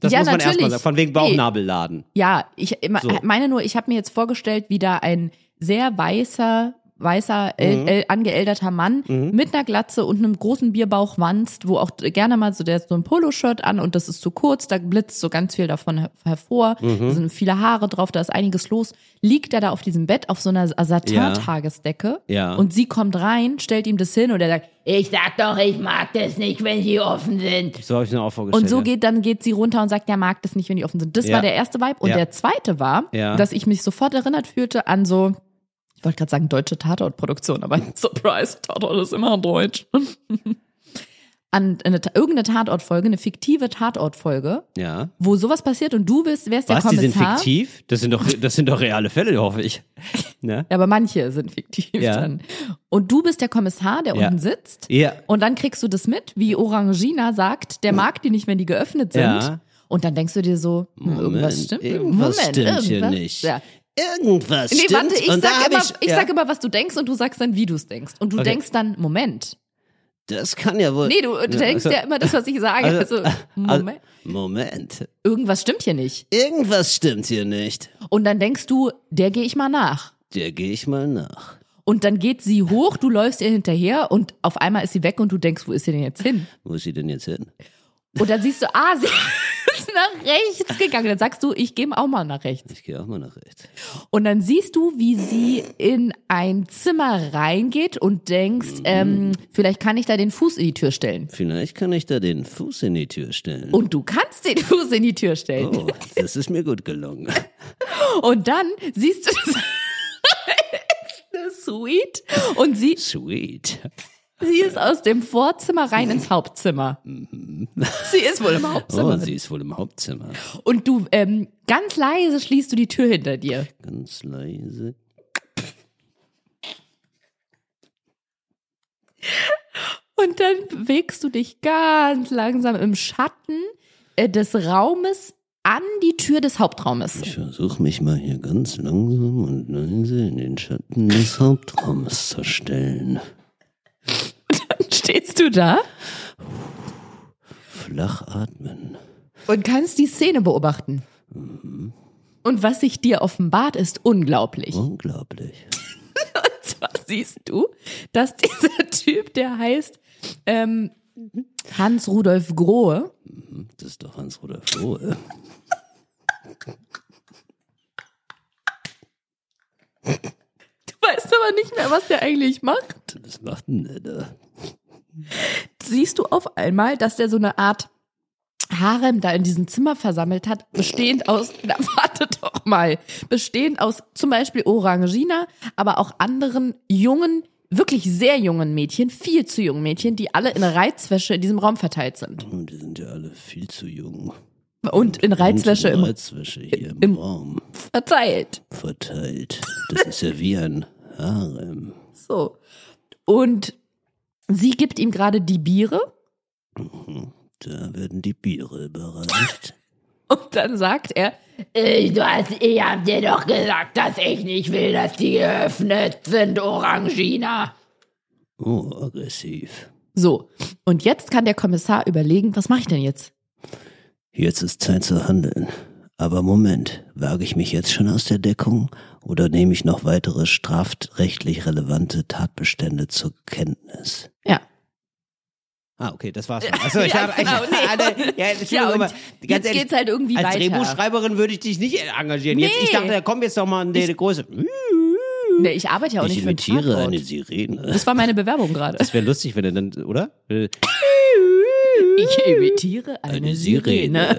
Das Ja, muss man erstmal natürlich. sagen. Von wegen. Bauchnabelladen. Ja, ich So. meine nur, ich habe mir jetzt vorgestellt, wie da ein sehr weißer, weißer, Mhm. el, angeälterter Mann mit einer Glatze und einem großen Bierbauch wanzt, wo auch gerne mal so, der hat so ein Poloshirt an und das ist zu kurz, da blitzt so ganz viel davon her hervor, Mhm. da sind viele Haare drauf, da ist einiges los. Liegt er da auf diesem Bett auf so einer Satin-Tagesdecke Ja. und sie kommt rein, stellt ihm das hin und er sagt, ich sag doch, ich mag das nicht, wenn sie offen sind. So habe ich mir auch vorgestellt. Und so ja. geht, dann geht sie runter und sagt, der mag das nicht, wenn die offen sind. Das Ja. war der erste Vibe. Und Ja. der zweite war, Ja. dass ich mich sofort erinnert fühlte an so, ich wollte gerade sagen deutsche Tatortproduktion, aber <laughs> surprise, Tatort ist immer deutsch. <laughs> an eine, irgendeine Tatortfolge, eine fiktive Tatortfolge, Ja. wo sowas passiert und du bist, wer ist der Was, die sind Kommissar? fiktiv? Das sind doch, das sind doch reale Fälle, hoffe ich. <laughs> Ne? Ja, aber manche sind fiktiv Ja. dann. Und du bist der Kommissar, der Ja. unten sitzt. Ja. Und dann kriegst du das mit, wie Orangina sagt, der mag die nicht, wenn die geöffnet sind. Ja. Und dann denkst du dir so, hm, irgendwas Moment, stimmt. irgendwas Moment, stimmt hier irgendwas- nicht. Ja. Irgendwas Nee, stimmt. warte, ich und sag, immer, ich, ich ja, sag immer, was du denkst und du sagst dann, wie du es denkst. Und du Okay. denkst dann, Moment. das kann ja wohl. Nee, du, du denkst also- ja immer das, was ich sage. Also, also- Moment. Moment. Irgendwas stimmt hier nicht. Irgendwas stimmt hier nicht. Und dann denkst du, der gehe ich mal nach. Der gehe ich mal nach. Und dann geht sie hoch, du läufst ihr hinterher und auf einmal ist sie weg und du denkst, wo ist sie denn jetzt hin? Wo ist sie denn jetzt hin? Und dann siehst du, ah, sie <laughs> ist nach rechts gegangen. Dann sagst du, ich gehe auch mal nach rechts. Ich gehe auch mal nach rechts. Und dann siehst du, wie sie in ein Zimmer reingeht und denkst, ähm, vielleicht kann ich da den Fuß in die Tür stellen. Vielleicht kann ich da den Fuß in die Tür stellen. Und du kannst den Fuß in die Tür stellen. Oh, das ist mir gut gelungen. <laughs> Und dann siehst du <laughs> das. sweet. Und sie, Sweet. Sie ist aus dem Vorzimmer rein ins Hauptzimmer. Sie ist wohl im Oh, Hauptzimmer. sie ist wohl im Hauptzimmer. Und du, ähm, ganz leise schließt du die Tür hinter dir. Ganz leise. Und dann bewegst du dich ganz langsam im Schatten äh, des Raumes an die Tür des Hauptraumes. Ich versuche mich mal hier ganz langsam und leise in den Schatten des Hauptraums zu stellen. Du da Flach atmen. und kannst die Szene beobachten. Und was sich dir offenbart, ist unglaublich. Unglaublich. <laughs> Und zwar siehst du, dass dieser Typ, der heißt ähm, Hans-Rudolf Grohe, Das ist doch Hans-Rudolf Lohe. du weißt aber nicht mehr, was der eigentlich macht. Was macht denn der da? Siehst du auf einmal, dass der so eine Art Harem da in diesem Zimmer versammelt hat, bestehend aus, <laughs> na warte doch mal, bestehend aus zum Beispiel Orangina, aber auch anderen jungen, wirklich sehr jungen Mädchen, viel zu jungen Mädchen, die alle in Reizwäsche in diesem Raum verteilt sind. Oh, Die sind ja alle viel zu jung. Und in Reizwäsche Und im Reizwäsche hier im, im- Raum verteilt. verteilt. Das ist ja wie ein Harem. So. Und sie gibt ihm gerade die Biere Da werden die Biere überreicht. <laughs> und dann sagt er, Ich, du hast, ich hab dir doch gesagt, dass ich nicht will, dass die geöffnet sind, Orangina. Oh, aggressiv. so. Und jetzt kann der Kommissar überlegen, was mache ich denn jetzt? Jetzt ist Zeit zu handeln. Aber Moment, wage ich mich jetzt schon aus der Deckung oder nehme ich noch weitere strafrechtlich relevante Tatbestände zur Kenntnis? Ja. Ah, okay, das war's. <laughs> schon. Achso, ich Ja, habe genau, nee. ja, Ja, aber jetzt ehrlich, geht's halt irgendwie als weiter. Drehbuchschreiberin würde ich dich nicht engagieren. Jetzt, ich Nee. dachte, da komm jetzt doch mal in die Größe. Nee, ich arbeite ja auch Ich nicht für imitiere Tatort. eine Sirene. Das war meine Bewerbung gerade. Das wäre lustig, wenn er dann, oder? <laughs> Ich imitiere eine, Eine Sirene. Sirene.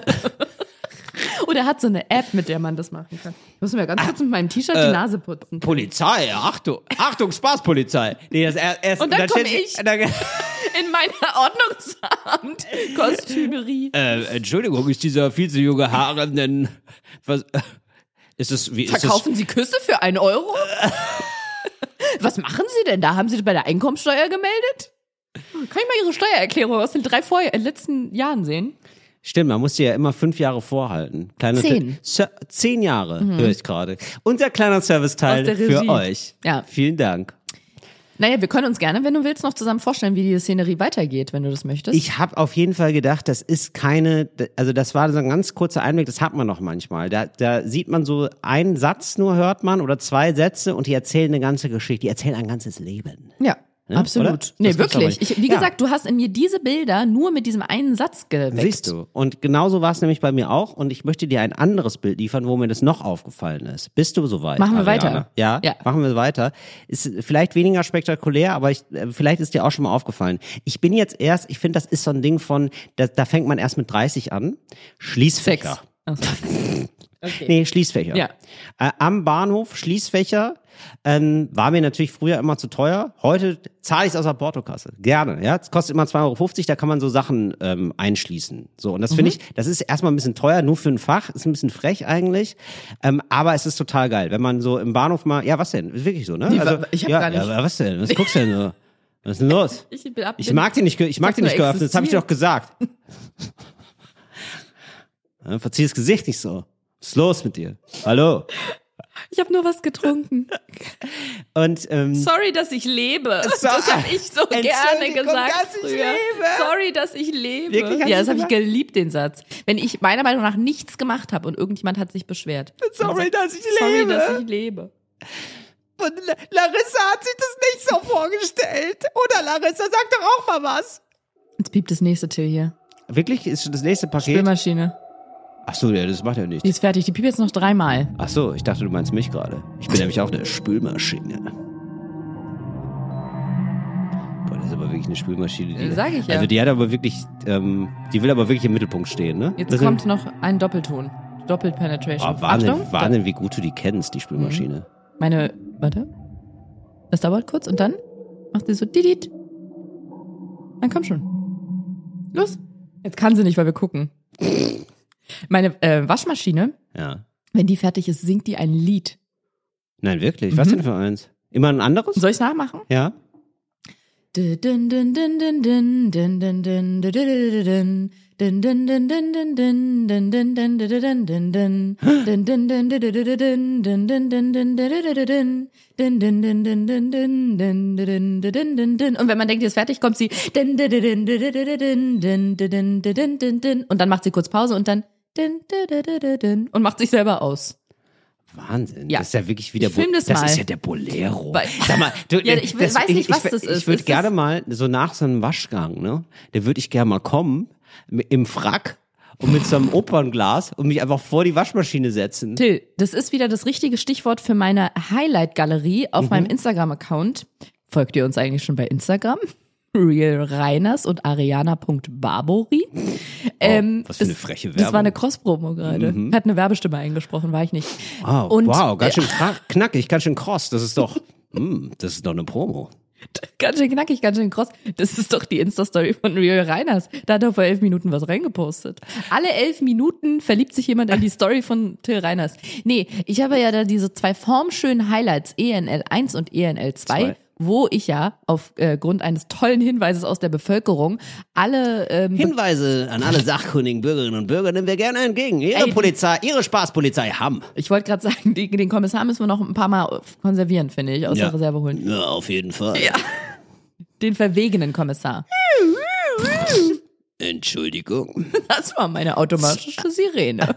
<laughs> Oder er hat so eine App, mit der man das machen kann. Ich muss mir ganz kurz mit meinem T-Shirt Äh, die Nase putzen. Polizei, Achtung, Achtung, Spaßpolizei. Nee, das er, erst, Und dann komm steht- ich. <laughs> dann- In meiner Ordnungsamt-Kostümerie. <laughs> Äh, Entschuldigung, ist dieser viel zu junge Harem denn was ist das wie ist Verkaufen Sie Küsse für einen Euro? Was machen Sie denn da? Haben Sie das bei der Einkommensteuer gemeldet? Kann ich mal Ihre Steuererklärung aus den drei vor äh, letzten Jahren sehen? Stimmt, man muss die ja immer fünf Jahre vorhalten. Kleine Zehn. Se zehn Jahre höre ich gerade. Unser kleiner Serviceteil für euch. Ja. Vielen Dank. Naja, wir können uns gerne, wenn du willst, noch zusammen vorstellen, wie die Szenerie weitergeht, wenn du das möchtest. Ich habe auf jeden Fall gedacht, das ist keine, also das war so ein ganz kurzer Einblick, das hat man noch manchmal. Da, da sieht man so einen Satz nur, hört man, oder zwei Sätze und die erzählen eine ganze Geschichte, die erzählen ein ganzes Leben. ja. Ja, Absolut. oder? Nee, Das wirklich. Ich, wie Ja. gesagt, du hast in mir diese Bilder nur mit diesem einen Satz geweckt. Siehst du. Und genauso war es nämlich bei mir auch. Und ich möchte dir ein anderes Bild liefern, wo mir das noch aufgefallen ist. Bist du soweit? Machen wir Ariane? weiter. Ja, Ja. machen wir weiter. Ist vielleicht weniger spektakulär, aber ich, äh, vielleicht ist dir auch schon mal aufgefallen. Ich bin jetzt erst, ich finde, das ist so ein Ding von, da, da fängt man erst mit 30 an. Schließfächer. Sex. <laughs> Okay. Nee, Schließfächer. Ja. Äh, am Bahnhof Schließfächer ähm, war mir natürlich früher immer zu teuer. Heute zahle ich es aus der Portokasse. Gerne. Ja, es kostet immer 2,50 Euro. Da kann man so Sachen ähm, einschließen. So und das Mhm. finde ich, das ist erstmal ein bisschen teuer, nur für ein Fach. Ist ein bisschen frech eigentlich, ähm, aber es ist total geil, wenn man so im Bahnhof mal. Ja, was denn? Ist wirklich so, ne? Nee, wa- ich hab ja, gar nicht- Ja, was denn? Was guckst du denn so? <laughs> Was ist denn los? Ich, bin ab, Ich mag den nicht, ich mag den nicht geöffnet, das habe ich dir doch gesagt. <laughs> Verzieh das Gesicht nicht so. Was ist los mit dir? Hallo? Ich habe nur was getrunken. Und ähm, Sorry, dass ich lebe. So- das habe ich so gerne gesagt dass ich früher. lebe. Sorry, dass ich lebe. Wirklich, ja, das habe ich geliebt, den Satz. Wenn ich meiner Meinung nach nichts gemacht habe und irgendjemand hat sich beschwert. Sorry, dass ich Sorry, lebe. dass ich lebe. Und La- Larissa hat sich das nicht so vorgestellt. Oder Larissa, sag doch auch mal was. Jetzt piept das nächste Till hier. Wirklich? Ist schon das nächste Paket? Spülmaschine. Ach so, ja, das macht ja Die nichts. ist fertig. Die piept jetzt noch dreimal. Ach so, ich dachte, du meinst mich gerade. Ich bin <laughs> nämlich auch eine Spülmaschine. Boah, das ist aber wirklich eine Spülmaschine. Die, sag ich ja. Also die hat aber wirklich, ähm, die will aber wirklich im Mittelpunkt stehen, ne? Jetzt Das kommt noch ein Doppelton. Doppelpenetration. Oh, Wahnsinn, Achtung. Wahnsinn, wie gut du die kennst, die Spülmaschine. Meine, warte. Das dauert kurz und dann macht sie so didit. Dann komm schon. Los. Jetzt kann sie nicht, weil wir gucken. <laughs> Meine äh, Waschmaschine, Ja. wenn die fertig ist, singt die ein Lied. Nein, wirklich. Was denn für eins? Immer ein anderes? Soll ich's nachmachen? Ja. Und wenn man denkt, die ist fertig, kommt sie und dann macht sie kurz Pause und dann und macht sich selber aus. Wahnsinn. Ja. Das ist ja wirklich wieder Ich film das das mal. ist ja der Bolero. Sag mal, du, <laughs> Ja, ich weiß nicht, was ich, das ist. Ich würde gerne das- mal so nach so einem Waschgang, ne? Da würde ich gerne mal kommen im Frack und mit so einem Opernglas und mich einfach vor die Waschmaschine setzen. Till, das ist wieder das richtige Stichwort für meine Highlight-Galerie auf meinem Instagram-Account. Folgt ihr uns eigentlich schon bei Instagram? Real Reiners und Ariana.barbori. Ähm, was für eine freche Das war Werbung. eine Cross-Promo gerade. Hat eine Werbestimme eingesprochen, war ich nicht. Wow, Und- wow, ganz schön <laughs> kra- knackig, ganz schön kross. Das ist doch, mm, das ist doch eine Promo. Ganz schön knackig, ganz schön cross. Das ist doch die Insta-Story von Real Reiners. Da hat er vor elf Minuten was reingepostet. Alle elf Minuten verliebt sich jemand in die Story von Till Reiners. Nee, ich habe ja da diese zwei formschönen Highlights, ENL 1 und ENL 2, Zwei. Wo ich ja aufgrund eines tollen Hinweises aus der Bevölkerung alle ähm, Hinweise an alle sachkundigen Bürgerinnen und Bürger nehmen wir gerne entgegen. Ihre Ey, Polizei, Ihre Spaßpolizei haben. ich wollte gerade sagen, die, den Kommissar müssen wir noch ein paar Mal konservieren, finde ich, aus der Reserve holen. Ja, auf jeden Fall. Den verwegenen Kommissar. Entschuldigung. Das war meine automatische Sirene.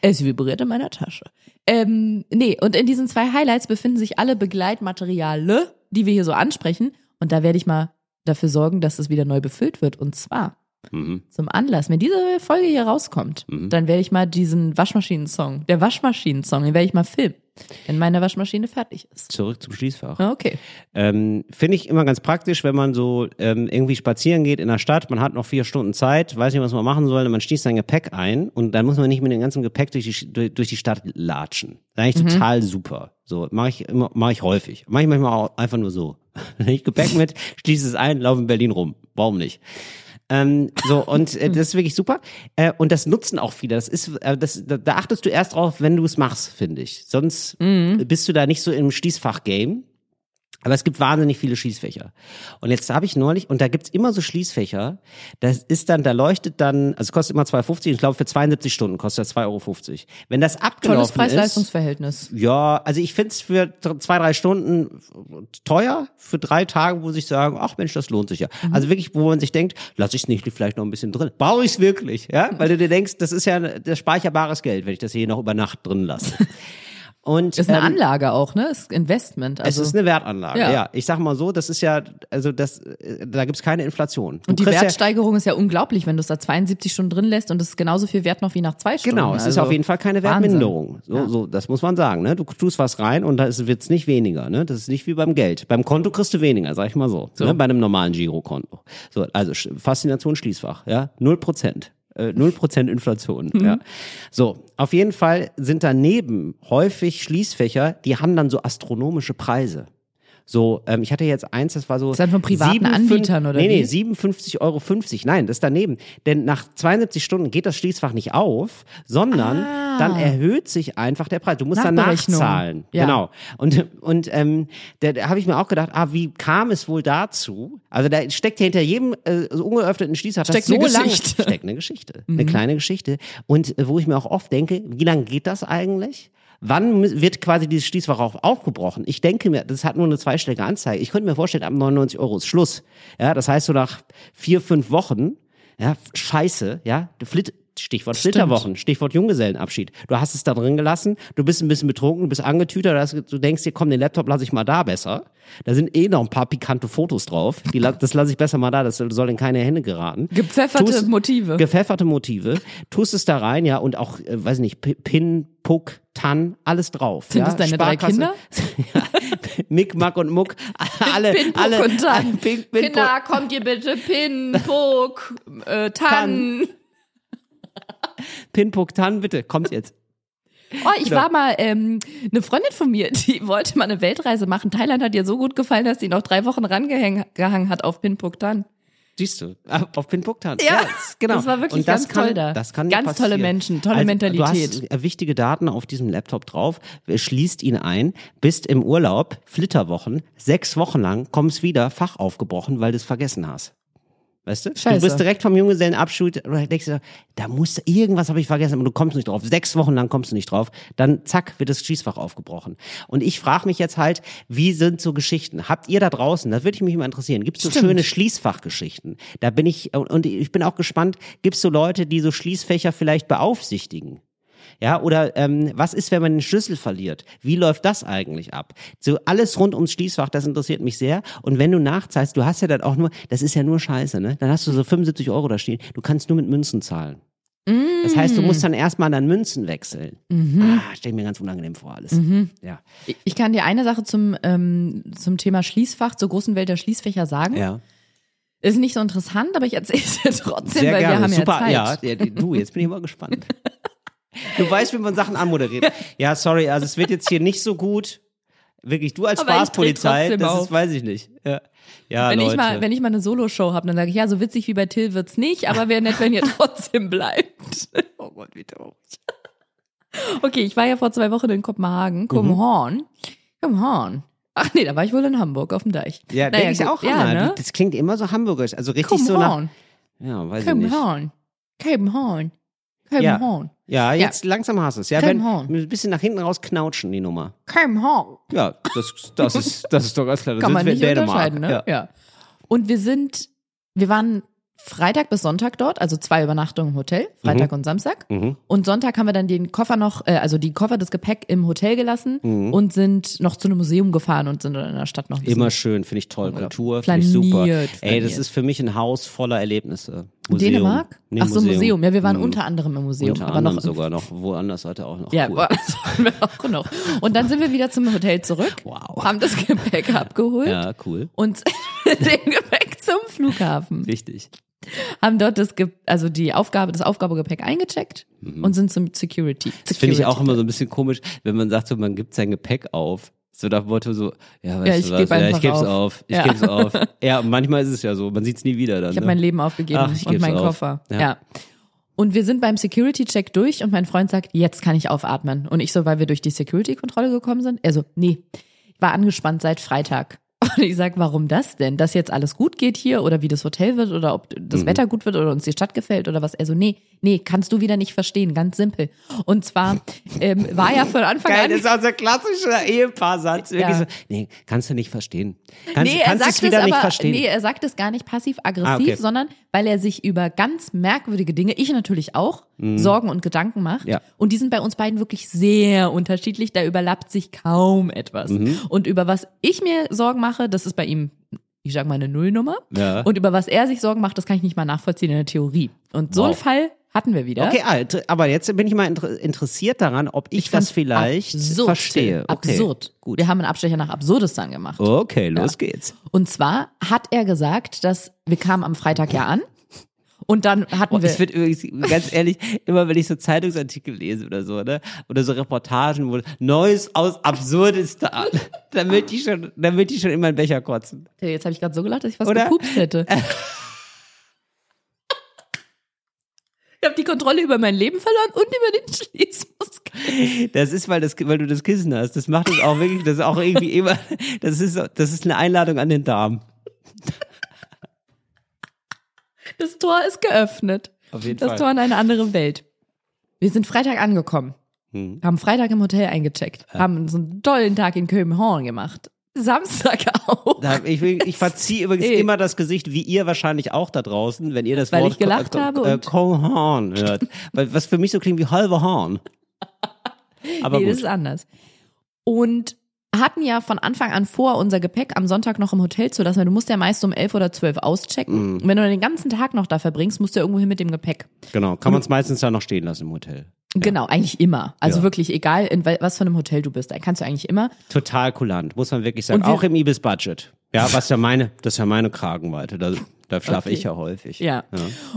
Es vibriert in meiner Tasche. Ähm, nee, und in diesen zwei Highlights befinden sich alle Begleitmateriale, die wir hier so ansprechen. Und da werde ich mal dafür sorgen, dass es wieder neu befüllt wird. Und zwar Mhm. zum Anlass, wenn diese Folge hier rauskommt, dann werde ich mal diesen Waschmaschinen-Song, der Waschmaschinen-Song, den werde ich mal filmen, wenn meine Waschmaschine fertig ist. Zurück zum Schließfach. Ah, Okay. Ähm, Finde ich immer ganz praktisch, wenn man so ähm, irgendwie spazieren geht in der Stadt, man hat noch vier Stunden Zeit, weiß nicht, was man machen soll, man schließt sein Gepäck ein und dann muss man nicht mit dem ganzen Gepäck durch die, durch, durch die Stadt latschen. Das ist eigentlich total super. So, mache ich immer, mache ich häufig. Mache ich manchmal auch einfach nur so. Nehme <laughs> ich Gepäck mit, schließe es ein, laufe in Berlin rum. Warum nicht? Ähm, so, und äh, <laughs> das ist wirklich super. Äh, und das nutzen auch viele. Das ist, äh, das, da, da achtest du erst drauf, wenn du es machst, finde ich. Sonst bist du da nicht so im Schließfach-Game. Aber es gibt wahnsinnig viele Schließfächer. Und jetzt habe ich neulich, und da gibt's immer so Schließfächer, das ist dann, da leuchtet dann, also es kostet immer 2,50 und ich glaube für 72 Stunden kostet das 2,50 Euro. Wenn das Tolles abgelaufen ist, Preis-Leistungs-Verhältnis. ja, also ich find's für zwei, drei Stunden teuer, für drei Tage, wo sich sagen, ach Mensch, das lohnt sich ja. Mhm. Also wirklich, wo man sich denkt, lass ich's nicht vielleicht noch ein bisschen drin. Brauche ich's wirklich, ja? Weil du dir denkst, das ist ja das speicherbares Geld, wenn ich das hier noch über Nacht drin lasse. <laughs> Und Ist eine ähm, Anlage auch, ne? Ist Investment. Also es ist eine Wertanlage, ja. Ja. Ich sag mal so, das ist ja, also das, äh, da gibt's keine Inflation. Du Und die kriegst ja- Wertsteigerung ist ja unglaublich, wenn du es da 72 Stunden drin lässt und es ist genauso viel wert noch wie nach zwei Stunden. Genau, es ist Also auf jeden Fall keine Wahnsinn. Wertminderung. So, so, das muss man sagen. Ne? Du tust was rein und da wird's nicht weniger. Ne? Das ist nicht wie beim Geld. Beim Konto kriegst du weniger, sag ich mal so. Ne? Bei einem normalen Girokonto. So, also Faszination Schließfach, ja, null Prozent. Äh, Null Prozent Inflation. Mhm. Ja. So, auf jeden Fall sind daneben häufig Schließfächer, die haben dann so astronomische Preise. So, ähm, ich hatte jetzt eins, das war so. Ist das von privaten 57 Anbietern oder nee, Nee, wie? 57,50 Euro. Nein, das ist daneben. Denn nach 72 Stunden geht das Schließfach nicht auf, sondern Ah. dann erhöht sich einfach der Preis. Du musst dann nachzahlen. Ja. Genau. Und, und ähm, da, da habe ich mir auch gedacht, ah, wie kam es wohl dazu? Also da steckt ja hinter jedem äh, ungeöffneten Schließfach das Steckt so eine lange Geschichte. steckt eine Geschichte, eine kleine Geschichte. Und äh, wo ich mir auch oft denke, wie lange geht das eigentlich? Wann wird quasi dieses Schließfach aufgebrochen? Ich denke mir, das hat nur eine zweistellige Anzeige. Ich könnte mir vorstellen, ab 99 Euro ist Schluss. Ja, das heißt so nach vier, fünf Wochen, ja, scheiße, ja, flitt, Stichwort Stimmt. Flitterwochen, Stichwort Junggesellenabschied. Du hast es da drin gelassen, du bist ein bisschen betrunken, du bist angetütert, du denkst dir, komm, den Laptop lasse ich mal da besser. Da sind eh noch ein paar pikante Fotos drauf. Die, das lasse ich besser mal da, das soll in keine Hände geraten. Gepfefferte Tust- Motive. Gepfefferte Motive. Tust es da rein, ja, und auch, äh, weiß nicht, Pin, Puck, Tan, alles drauf. Sind ja? das deine drei Kinder? <laughs> ja, Mick, Mack und Muck. Alle, Pin, Puck alle, und Tan. <laughs> Pin, Pin, Kinder, kommt ihr bitte Pin, Puck, äh, Tan. Pin, Puck, Tan, bitte, kommt jetzt. Oh, ich war mal, ähm, eine Freundin von mir, die <laughs> wollte mal eine Weltreise machen. Thailand hat ihr so gut gefallen, dass sie noch drei Wochen rangehangen hat auf Pinpuktan. Siehst du, ah, auf Pinpuktan. Ja, das- genau. das war wirklich das ganz kann, toll da. Das kann Ganz nicht tolle passieren. Menschen, tolle also, Mentalität. Du hast äh, wichtige Daten auf diesem Laptop drauf, schließt ihn ein, bist im Urlaub, Flitterwochen, sechs Wochen lang, kommst wieder, Fach aufgebrochen, weil du es vergessen hast. Weißt du? Scheiße. Du bist direkt vom Junggesellenabschied, du denkst dir, da muss irgendwas habe ich vergessen, aber du kommst nicht drauf. Sechs Wochen lang kommst du nicht drauf. Dann zack, wird das Schießfach aufgebrochen. Und ich frage mich jetzt halt, wie sind so Geschichten? Habt ihr da draußen, das würde ich mich mal interessieren, gibt es so Stimmt. schöne Schließfachgeschichten? Da bin ich, und ich bin auch gespannt, gibt es so Leute, die so Schließfächer vielleicht beaufsichtigen? Ja, oder ähm, was ist, wenn man den Schlüssel verliert? Wie läuft das eigentlich ab? So alles rund ums Schließfach, das interessiert mich sehr. Und wenn du nachzahlst, du hast ja dann auch nur, das ist ja nur Scheiße, ne? Dann hast du so 75 Euro da stehen. Du kannst nur mit Münzen zahlen. Das heißt, du musst dann erstmal dann Münzen wechseln. Ah, stell ich mir ganz unangenehm vor alles. Ja. Ich- kann dir eine Sache zum, ähm, zum Thema Schließfach, zur großen Welt der Schließfächer sagen. Ja. Ist nicht so interessant, aber ich erzähle es dir trotzdem, Sehr weil gerne. wir haben Super, ja Zeit. ja, du, jetzt bin ich mal gespannt. <laughs> Du weißt, wie man Sachen anmoderiert. Ja, sorry, also es wird jetzt hier nicht so gut. Wirklich, du als Aber Spaßpolizei, das ist, weiß ich nicht. Ja, ja wenn Leute. ich mal, wenn ich mal eine Soloshow habe, dann sage ich, ja, so witzig wie bei Till wird's nicht, aber wäre nett, wenn ihr <laughs> trotzdem bleibt. <laughs> oh Gott, wie traurig. Okay, ich war ja vor zwei Wochen in Mhm. Kopenhagen, Kopenhagen, Kopenhagen. Ach nee, da war ich wohl in Hamburg auf dem Deich. Ja, Naja, denke ich auch ja, ne? Das klingt immer so hamburgerisch, also richtig so nach, Kopenhagen, ja, weiß ich nicht. Kopenhagen, Kopenhagen. Kopenhagen, Ja, jetzt langsam hast du es. Ja, wenn, Kopenhagen. ein bisschen nach hinten raus knautschen, die Nummer. Kopenhagen. Ja, das, das ist, das ist doch ganz klar. Das Kann man nicht Dänemark. unterscheiden, ne? Ja. Ja. Und wir sind, wir waren Freitag bis Sonntag dort, also zwei Übernachtungen im Hotel, Freitag und Samstag. Mhm. Und Sonntag haben wir dann den Koffer noch, äh, also die Koffer, das Gepäck im Hotel gelassen Mhm. und sind noch zu einem Museum gefahren und sind dann in der Stadt noch Immer schön, finde ich toll. Kultur, finde ich super. flaniert, Ey, das ist für mich ein Haus voller Erlebnisse. Museum. Dänemark? Nee, Ach so, Museum. Ja, wir waren Mhm. unter anderem im Museum, Unter aber noch sogar noch woanders heute auch noch. Ja, cool. <laughs> wir auch noch. Und dann sind wir wieder zum Hotel zurück, Wow. haben das Gepäck <laughs> abgeholt ja, cool. und <laughs> dem Gepäck zum Flughafen. Richtig. haben dort das, Ge also die Aufgabe, das Aufgabegepäck eingecheckt und sind zum Security. Mhm. Das finde ich auch immer so ein bisschen komisch, wenn man sagt, so, man gibt sein Gepäck auf. So nach dem Motto so, ja, weißt Ja, ich du was, ja, ich geb's auf. auf. Ich Ja. geb's auf. <laughs> Ja, manchmal ist es ja so, man sieht's nie wieder dann. Ich habe ne? mein Leben aufgegeben Ach, ich und meinen auf. Koffer. Ja. Ja. Und wir sind beim Security-Check durch und mein Freund sagt, jetzt kann ich aufatmen. Und ich so, weil wir durch die Security-Kontrolle gekommen sind? Er so, nee, ich war angespannt seit Freitag. Und ich sag, warum das denn? Dass jetzt alles gut geht hier oder wie das Hotel wird oder ob das Mhm. Wetter gut wird oder uns die Stadt gefällt oder was? Er so, nee, nee, kannst du wieder nicht verstehen, ganz simpel. Und zwar ähm, war ja von Anfang Geil, an... das ist auch so ein klassischer Ehepaarsatz. Ja. so, nee, kannst du nicht verstehen. Kannst, nee, er kannst sagt es wieder es nicht aber, verstehen. nee, er sagt es gar nicht passiv-aggressiv, Ah, okay. sondern weil er sich über ganz merkwürdige Dinge, ich natürlich auch, Sorgen und Gedanken macht. Mhm. Ja. Und die sind bei uns beiden wirklich sehr unterschiedlich. Da überlappt sich kaum etwas. Mhm. Und über was ich mir Sorgen mache, das ist bei ihm, ich sag mal, eine Nullnummer. Ja. Und über was er sich Sorgen macht, das kann ich nicht mal nachvollziehen in der Theorie. Und so Wow. einen Fall hatten wir wieder. Okay, ah, aber jetzt bin ich mal inter interessiert daran, ob ich, das fand's vielleicht absurd, verstehe. Okay, Absurd. Gut. Wir haben einen Abstecher nach Absurdistan gemacht. Okay, los geht's. Und zwar hat er gesagt, dass wir kamen am Freitag ja an und dann hatten Oh, wir ich finde übrigens, ganz ehrlich, immer wenn ich so Zeitungsartikel lese oder so, ne? Oder so Reportagen, wo Neues aus Absurdistan, <laughs> dann möchte ich schon, möchte ich schon in meinen Becher kotzen. jetzt habe ich gerade so gelacht, dass ich was Oder? gepupst hätte. <laughs> Ich habe die Kontrolle über mein Leben verloren und über den Schließmuskel. Das ist, weil, das, weil du das Kissen hast. Das macht es auch wirklich, das ist auch irgendwie immer, das ist, das ist eine Einladung an den Darm. Das Tor ist geöffnet. Auf jeden Das Fall. Tor in eine andere Welt. Wir sind Freitag angekommen, Hm. haben Freitag im Hotel eingecheckt, haben uns einen tollen Tag in Köbenhorn gemacht. Samstag auch. Da, ich, ich verziehe übrigens Ey. immer das Gesicht, wie ihr wahrscheinlich auch da draußen, wenn ihr das Weil Wort ich gelacht Ko- habe äh, Kohorn hört. Weil, was für mich so klingt wie halber Horn. <laughs> Aber nee, das gut. ist anders. Und hatten ja von Anfang an vor, unser Gepäck am Sonntag noch im Hotel zu lassen, weil du musst ja meist um elf oder zwölf auschecken. Mhm. Und wenn du den ganzen Tag noch da verbringst, musst du irgendwo hin mit dem Gepäck. Genau, kann man es meistens da noch stehen lassen im Hotel. Genau, eigentlich immer. Also Ja. wirklich, egal in was für einem Hotel du bist, da kannst du eigentlich immer. Total kulant, muss man wirklich sagen. Wir- auch im Ibis-Budget. Ja, was ja meine, das ist ja meine Kragenweite. Da, da schlafe Okay. ich ja häufig. Ja.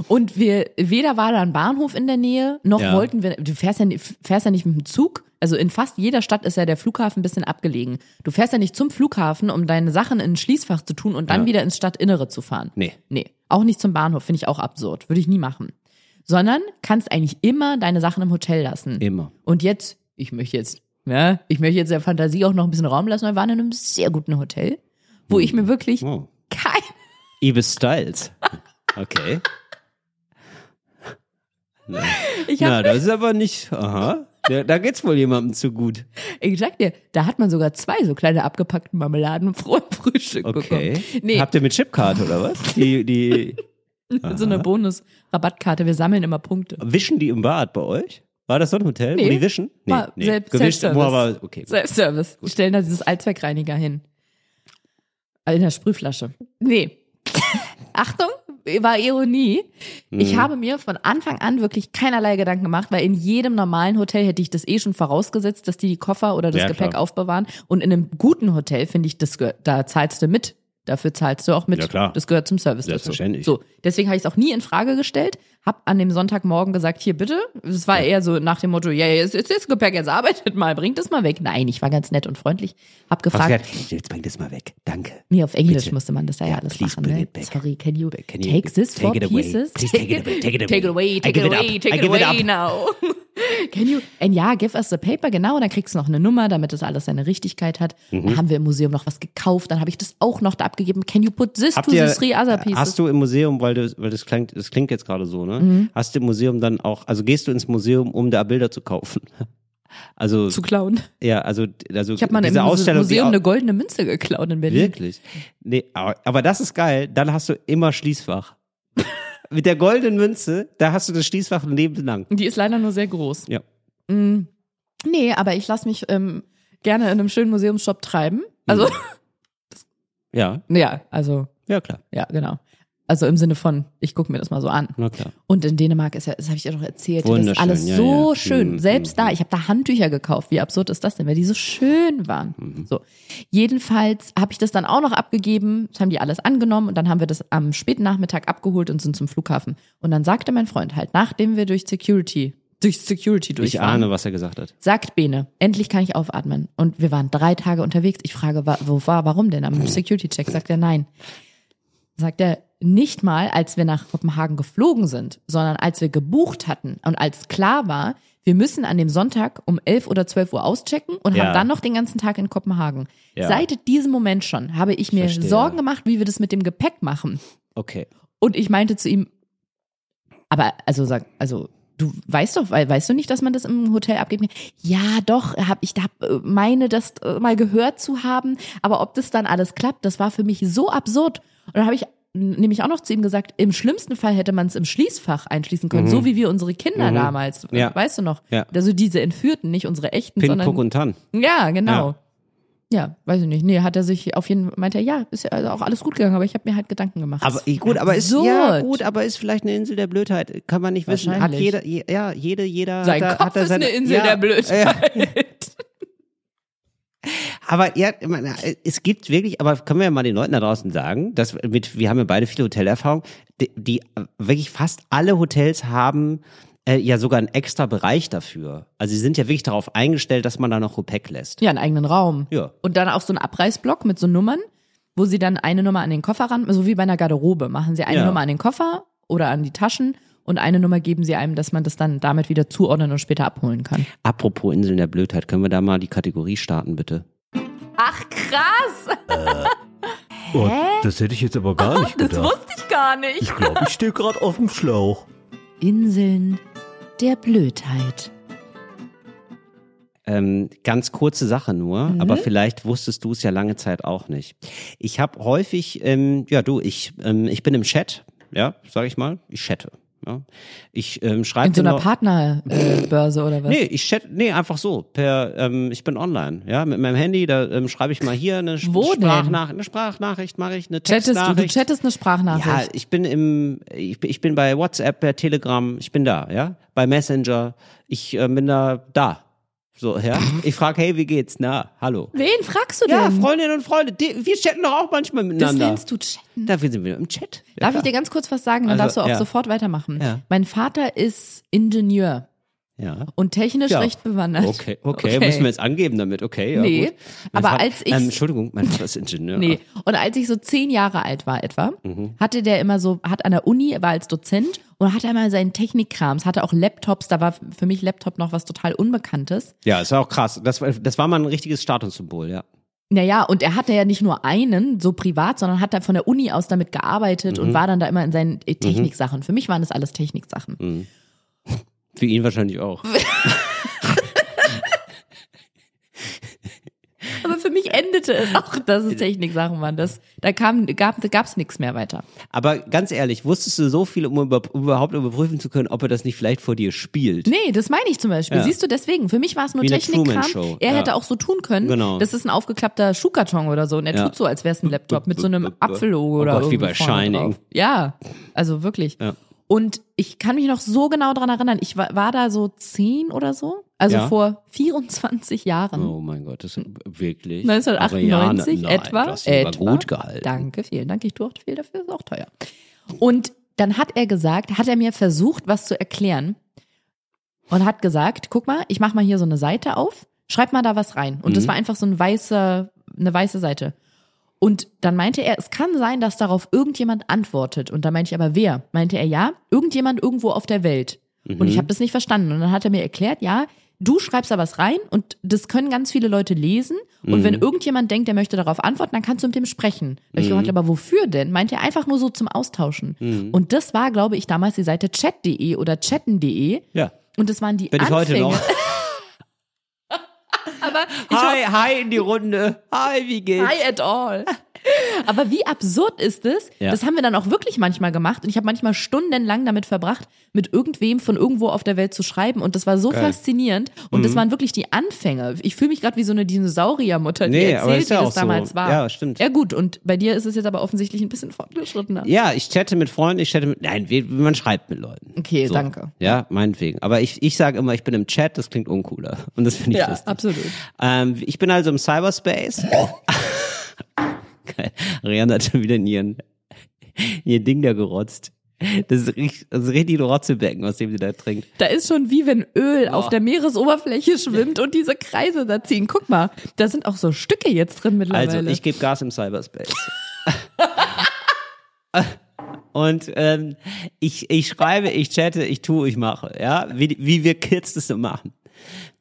Und wir, weder war da ein Bahnhof in der Nähe, noch Ja. wollten wir, du fährst ja, fährst ja nicht mit dem Zug. Also in fast jeder Stadt ist ja der Flughafen ein bisschen abgelegen. Du fährst ja nicht zum Flughafen, um deine Sachen in ein Schließfach zu tun und dann Ja. wieder ins Stadtinnere zu fahren. Nee. Nee. Auch nicht zum Bahnhof, finde ich auch absurd. Würde ich nie machen. Sondern kannst eigentlich immer deine Sachen im Hotel lassen. Immer. Und jetzt, ich möchte jetzt, ja, ich möchte jetzt der Fantasie auch noch ein bisschen Raum lassen. Wir waren in einem sehr guten Hotel, wo ich mir wirklich Oh. kein Ibis Styles. Okay. Na, Na, das ist aber nicht. Aha. Da, da geht's wohl jemandem zu gut. Ich sag dir, da hat man sogar zwei so kleine abgepackte Marmeladen dem Frühstück Okay. bekommen. Nee, Habt ihr mit Chipkarte oder was? Die, die <laughs> so eine Bonus-Rabattkarte. Wir sammeln immer Punkte. wischen die im Bad bei euch? War das so ein Hotel, wo Nee. die wischen? War selbst- Gewischt, Self-Service. wo aber okay. Gut. Selbstservice. Die stellen da dieses Allzweckreiniger hin. In der Sprühflasche. Nee. <laughs> Achtung, war Ironie. Ich Mhm. habe mir von Anfang an wirklich keinerlei Gedanken gemacht, weil in jedem normalen Hotel hätte ich das eh schon vorausgesetzt, dass die die Koffer oder das Ja, Gepäck klar. aufbewahren. Und in einem guten Hotel finde ich, das gehört- da zahlst du mit. Dafür zahlst du auch mit. Ja, klar. Das gehört zum Service dazu. Selbstverständlich. So, deswegen habe ich es auch nie in Frage gestellt. Hab an dem Sonntagmorgen gesagt, hier bitte. Es war eher so nach dem Motto, ja, jetzt ist das Gepäck, jetzt arbeitet mal, bringt es mal weg. Nein, ich war ganz nett und freundlich. Hab gefragt, du gesagt, jetzt bring das mal weg. Danke. nee, auf Englisch Bitte. musste man das da ja, Ja, alles please machen. bring Ne? it back. Sorry, can you, Can you take this away? pieces? Please take it away, take it away. Take it away, take it away, take it away now. <laughs> Can you, and ja, give us the paper, genau, dann kriegst du noch eine Nummer, damit das alles seine Richtigkeit hat. Mhm. Dann haben wir im Museum noch was gekauft, dann habe ich das auch noch da abgegeben. Can you put this Habt to the three other pieces? hast du im Museum, weil das, weil das klingt, das klingt jetzt gerade so, ne? Mhm. Hast du im Museum dann auch, also gehst du ins Museum, um da Bilder zu kaufen? <laughs> Also, zu klauen. ja, also, also Ich habe mal diese im Ausstellung, Museum die, eine goldene Münze geklaut in Berlin. Wirklich? Nee, aber, aber das ist geil. Dann hast du immer Schließfach. <laughs> Mit der goldenen Münze, da hast du das Schließfach ein Leben lang. Die ist leider nur sehr groß. Ja. Mm, nee, aber ich lasse mich ähm, gerne in einem schönen Museumsshop treiben. Also, Ja, <laughs> ja, also, ja klar. ja, genau. Also im Sinne von, ich gucke mir das mal so an. Na klar. Und in Dänemark ist ja, das habe ich ja doch erzählt, das ist alles ja, so ja. schön. Mhm, Selbst mhm, da, ich habe da Handtücher gekauft. Wie absurd ist das denn, weil die so schön waren. Mhm. So. Jedenfalls habe ich das dann auch noch abgegeben. Das haben die alles angenommen und dann haben wir das am späten Nachmittag abgeholt und sind zum Flughafen. Und dann sagte mein Freund halt, nachdem wir durch Security, durch Security Ich durchfahren, ahne, was er gesagt hat. sagt Bene, endlich kann ich aufatmen. Und wir waren drei Tage unterwegs. Ich frage, wo war, warum denn? Am Security-Check sagt er nein. Sagt er, nicht mal, als wir nach Kopenhagen geflogen sind, sondern als wir gebucht hatten und als klar war, wir müssen an dem Sonntag um 11 oder 12 Uhr auschecken und Ja. haben dann noch den ganzen Tag in Kopenhagen. Ja. Seit diesem Moment schon habe ich mir Verstehe. Sorgen gemacht, wie wir das mit dem Gepäck machen. Okay. Und ich meinte zu ihm, aber also sag, also du weißt doch, weil weißt du nicht, dass man das im Hotel abgeben kann? Ja, doch, hab ich hab, äh, meine das äh, mal gehört zu haben, aber ob das dann alles klappt, das war für mich so absurd. Und dann habe ich nämlich auch noch zu ihm gesagt, im schlimmsten Fall hätte man es im Schließfach einschließen können, so wie wir unsere Kinder damals, Mhm. Ja. weißt du noch? Ja. Also diese Entführten, nicht unsere echten, Pin, sondern Puck und Tan. ja, genau. Ja. Ja. weiß ich nicht. Nee, hat er sich auf jeden Fall, meinte er, ja, ist ja also auch alles gut gegangen, aber ich habe mir halt Gedanken gemacht. Aber gut, aber ist ja gut, aber ist vielleicht eine Insel der Blödheit. Kann man nicht wissen. Hat jeder, je- ja, jede, jeder. Sein hat, Kopf hat ist seine, eine Insel der Blödheit. Aber ja, es gibt wirklich, aber können wir ja mal den Leuten da draußen sagen, dass mit, wir haben ja beide viele Hotelerfahrung, die, die wirklich fast alle Hotels haben äh, ja sogar einen extra Bereich dafür. Also sie sind ja wirklich darauf eingestellt, dass man da noch Gepäck lässt. Ja, einen eigenen Raum. Ja. Und dann auch so ein Abreißblock mit so Nummern, wo sie dann eine Nummer an den Koffer ran, so wie bei einer Garderobe, machen sie eine Ja. Nummer an den Koffer oder an die Taschen und eine Nummer geben sie einem, dass man das dann damit wieder zuordnen und später abholen kann. Apropos Inseln der Blödheit, können wir da mal die Kategorie starten, bitte? Ach krass, Oh, das hätte ich jetzt aber gar nicht das gedacht. wusste ich gar nicht. Ich glaube, ich stehe gerade auf dem Schlauch. Inseln der Blödheit. Ähm, ganz kurze Sache nur, aber vielleicht wusstest du es ja lange Zeit auch nicht. Ich habe häufig, ähm, ja du, ich, ähm, ich bin im Chat, ja, sag ich mal, ich chatte. Ja. Ich ähm, schreibe In so einer Partnerbörse oder was? Nee, ich chat, nee, einfach so. Per, ähm, ich bin online, ja, mit meinem Handy, da ähm, schreibe ich mal hier eine, Sch- Wo? Sprachnach eine Sprachnachricht mache ich, eine Chattest du, du Textnachricht. chattest eine Sprachnachricht. Ja, ich bin im, ich, bin- ich bin bei WhatsApp, bei Telegram, ich bin da, ja, bei Messenger, ich äh, bin da, da. So, ja. Ich frage, hey, wie geht's? Na, hallo. Wen fragst du Ja, denn? Freundinnen und Freunde, die, wir chatten doch auch manchmal das miteinander. nennst du chatten. Dafür sind wir im Chat. Ja, Darf ich klar. dir ganz kurz was sagen? Dann Also, darfst du auch ja. sofort weitermachen. Ja. Mein Vater ist Ingenieur Ja. und technisch Ja. recht bewandert. Okay, okay, müssen wir jetzt angeben damit, okay. Ja, Nee, gut. Mein aber Vater- als ich- Ähm, Entschuldigung, mein Vater ist Ingenieur. Nee. Und als ich so zehn Jahre alt war etwa, Mhm. hatte der immer so, hat an der Uni, war als Dozent und hatte immer seinen Technikkrams, hatte auch Laptops, da war für mich Laptop noch was total Unbekanntes. Ja, ist auch krass. Das, war- das war mal ein richtiges Statussymbol, ja. Naja, und er hatte ja nicht nur einen, so privat, sondern hat da von der Uni aus damit gearbeitet Mhm. und war dann da immer in seinen äh, Techniksachen. Für mich waren das alles Techniksachen. Für ihn wahrscheinlich auch. <laughs> Aber für mich endete es auch, dass es Techniksachen waren. Das, da kam, gab es nichts mehr weiter. Aber ganz ehrlich, wusstest du so viel, um, über, um überhaupt überprüfen zu können, ob er das nicht vielleicht vor dir spielt? Nee, das meine ich zum Beispiel. Ja. Siehst du, deswegen. Für mich war es nur Technikkram. Er ja. hätte auch so tun können. Genau. Das ist ein aufgeklappter Schuhkarton oder so. Und er Ja. tut so, als wäre es ein Laptop mit so einem Apfellogo Oh oder Gott, wie bei Shining. Drauf. Ja, also wirklich. Ja. Und ich kann mich noch so genau dran erinnern. Ich war, war da so zehn oder so. Also Ja. vor 24 Jahren. Oh mein Gott, das ist wirklich. 1998 Aber ja, nein, etwa. Aber etwa. gut gehalten. Danke, vielen Dank. Ich tue auch viel dafür, ist auch teuer. Und dann hat er gesagt, hat er mir versucht, was zu erklären und hat gesagt, guck mal, ich mach mal hier so eine Seite auf, schreib mal da was rein. Und das Mhm. war einfach so ein weißer, eine weiße Seite. Und dann meinte er, es kann sein, dass darauf irgendjemand antwortet. Und da meinte ich aber, wer? Meinte er, ja, irgendjemand irgendwo auf der Welt. Und Mhm. ich habe das nicht verstanden. Und dann hat er mir erklärt, ja, du schreibst da was rein und das können ganz viele Leute lesen. Und Mhm. wenn irgendjemand denkt, der möchte darauf antworten, dann kannst du mit dem sprechen. Da hab Ich Mhm. gefragt, aber wofür denn? Meint er einfach nur so zum Austauschen. Und das war, glaube ich, damals die Seite chat.de oder chatten.de. Ja. Und das waren die Bin ich heute Anfänge. noch. <laughs> aber Hi, hi in die Runde. Hi, wie geht's? Hi at all. Aber wie absurd ist es? Ja. Das haben wir dann auch wirklich manchmal gemacht und ich habe manchmal stundenlang damit verbracht, mit irgendwem von irgendwo auf der Welt zu schreiben und das war so Geil. Mhm. faszinierend und das waren wirklich die Anfänge. Ich fühle mich gerade wie so eine Dinosauriermutter, die Nee, erzählt, ist ja wie auch das damals so. war. Ja, stimmt. Ja gut, und bei dir ist es jetzt aber offensichtlich ein bisschen fortgeschrittener. Ja, ich chatte mit Freunden, ich chatte mit. Nein, man schreibt mit Leuten. Okay, danke. Ja, meinetwegen. Aber ich, ich sage immer, ich bin im Chat, das klingt uncooler. Und das finde ich Ja, lustig. absolut. Ähm, ich bin also im Cyberspace. <laughs> Geil. <laughs> Rihanna hat schon wieder in ihren, ihr Ding da gerotzt. Das ist richtig, das ist richtig ein Rotzebecken, aus dem sie da trinkt. Da ist schon wie wenn Öl auf der Meeresoberfläche schwimmt und diese Kreise da ziehen. Guck mal, da sind auch so Stücke jetzt drin mittlerweile. Also, ich gebe Gas im Cyberspace. <laughs> Und ähm, ich, ich schreibe, ich chatte, ich tue, ich mache. Ja, wie, wie wir Kids das so machen.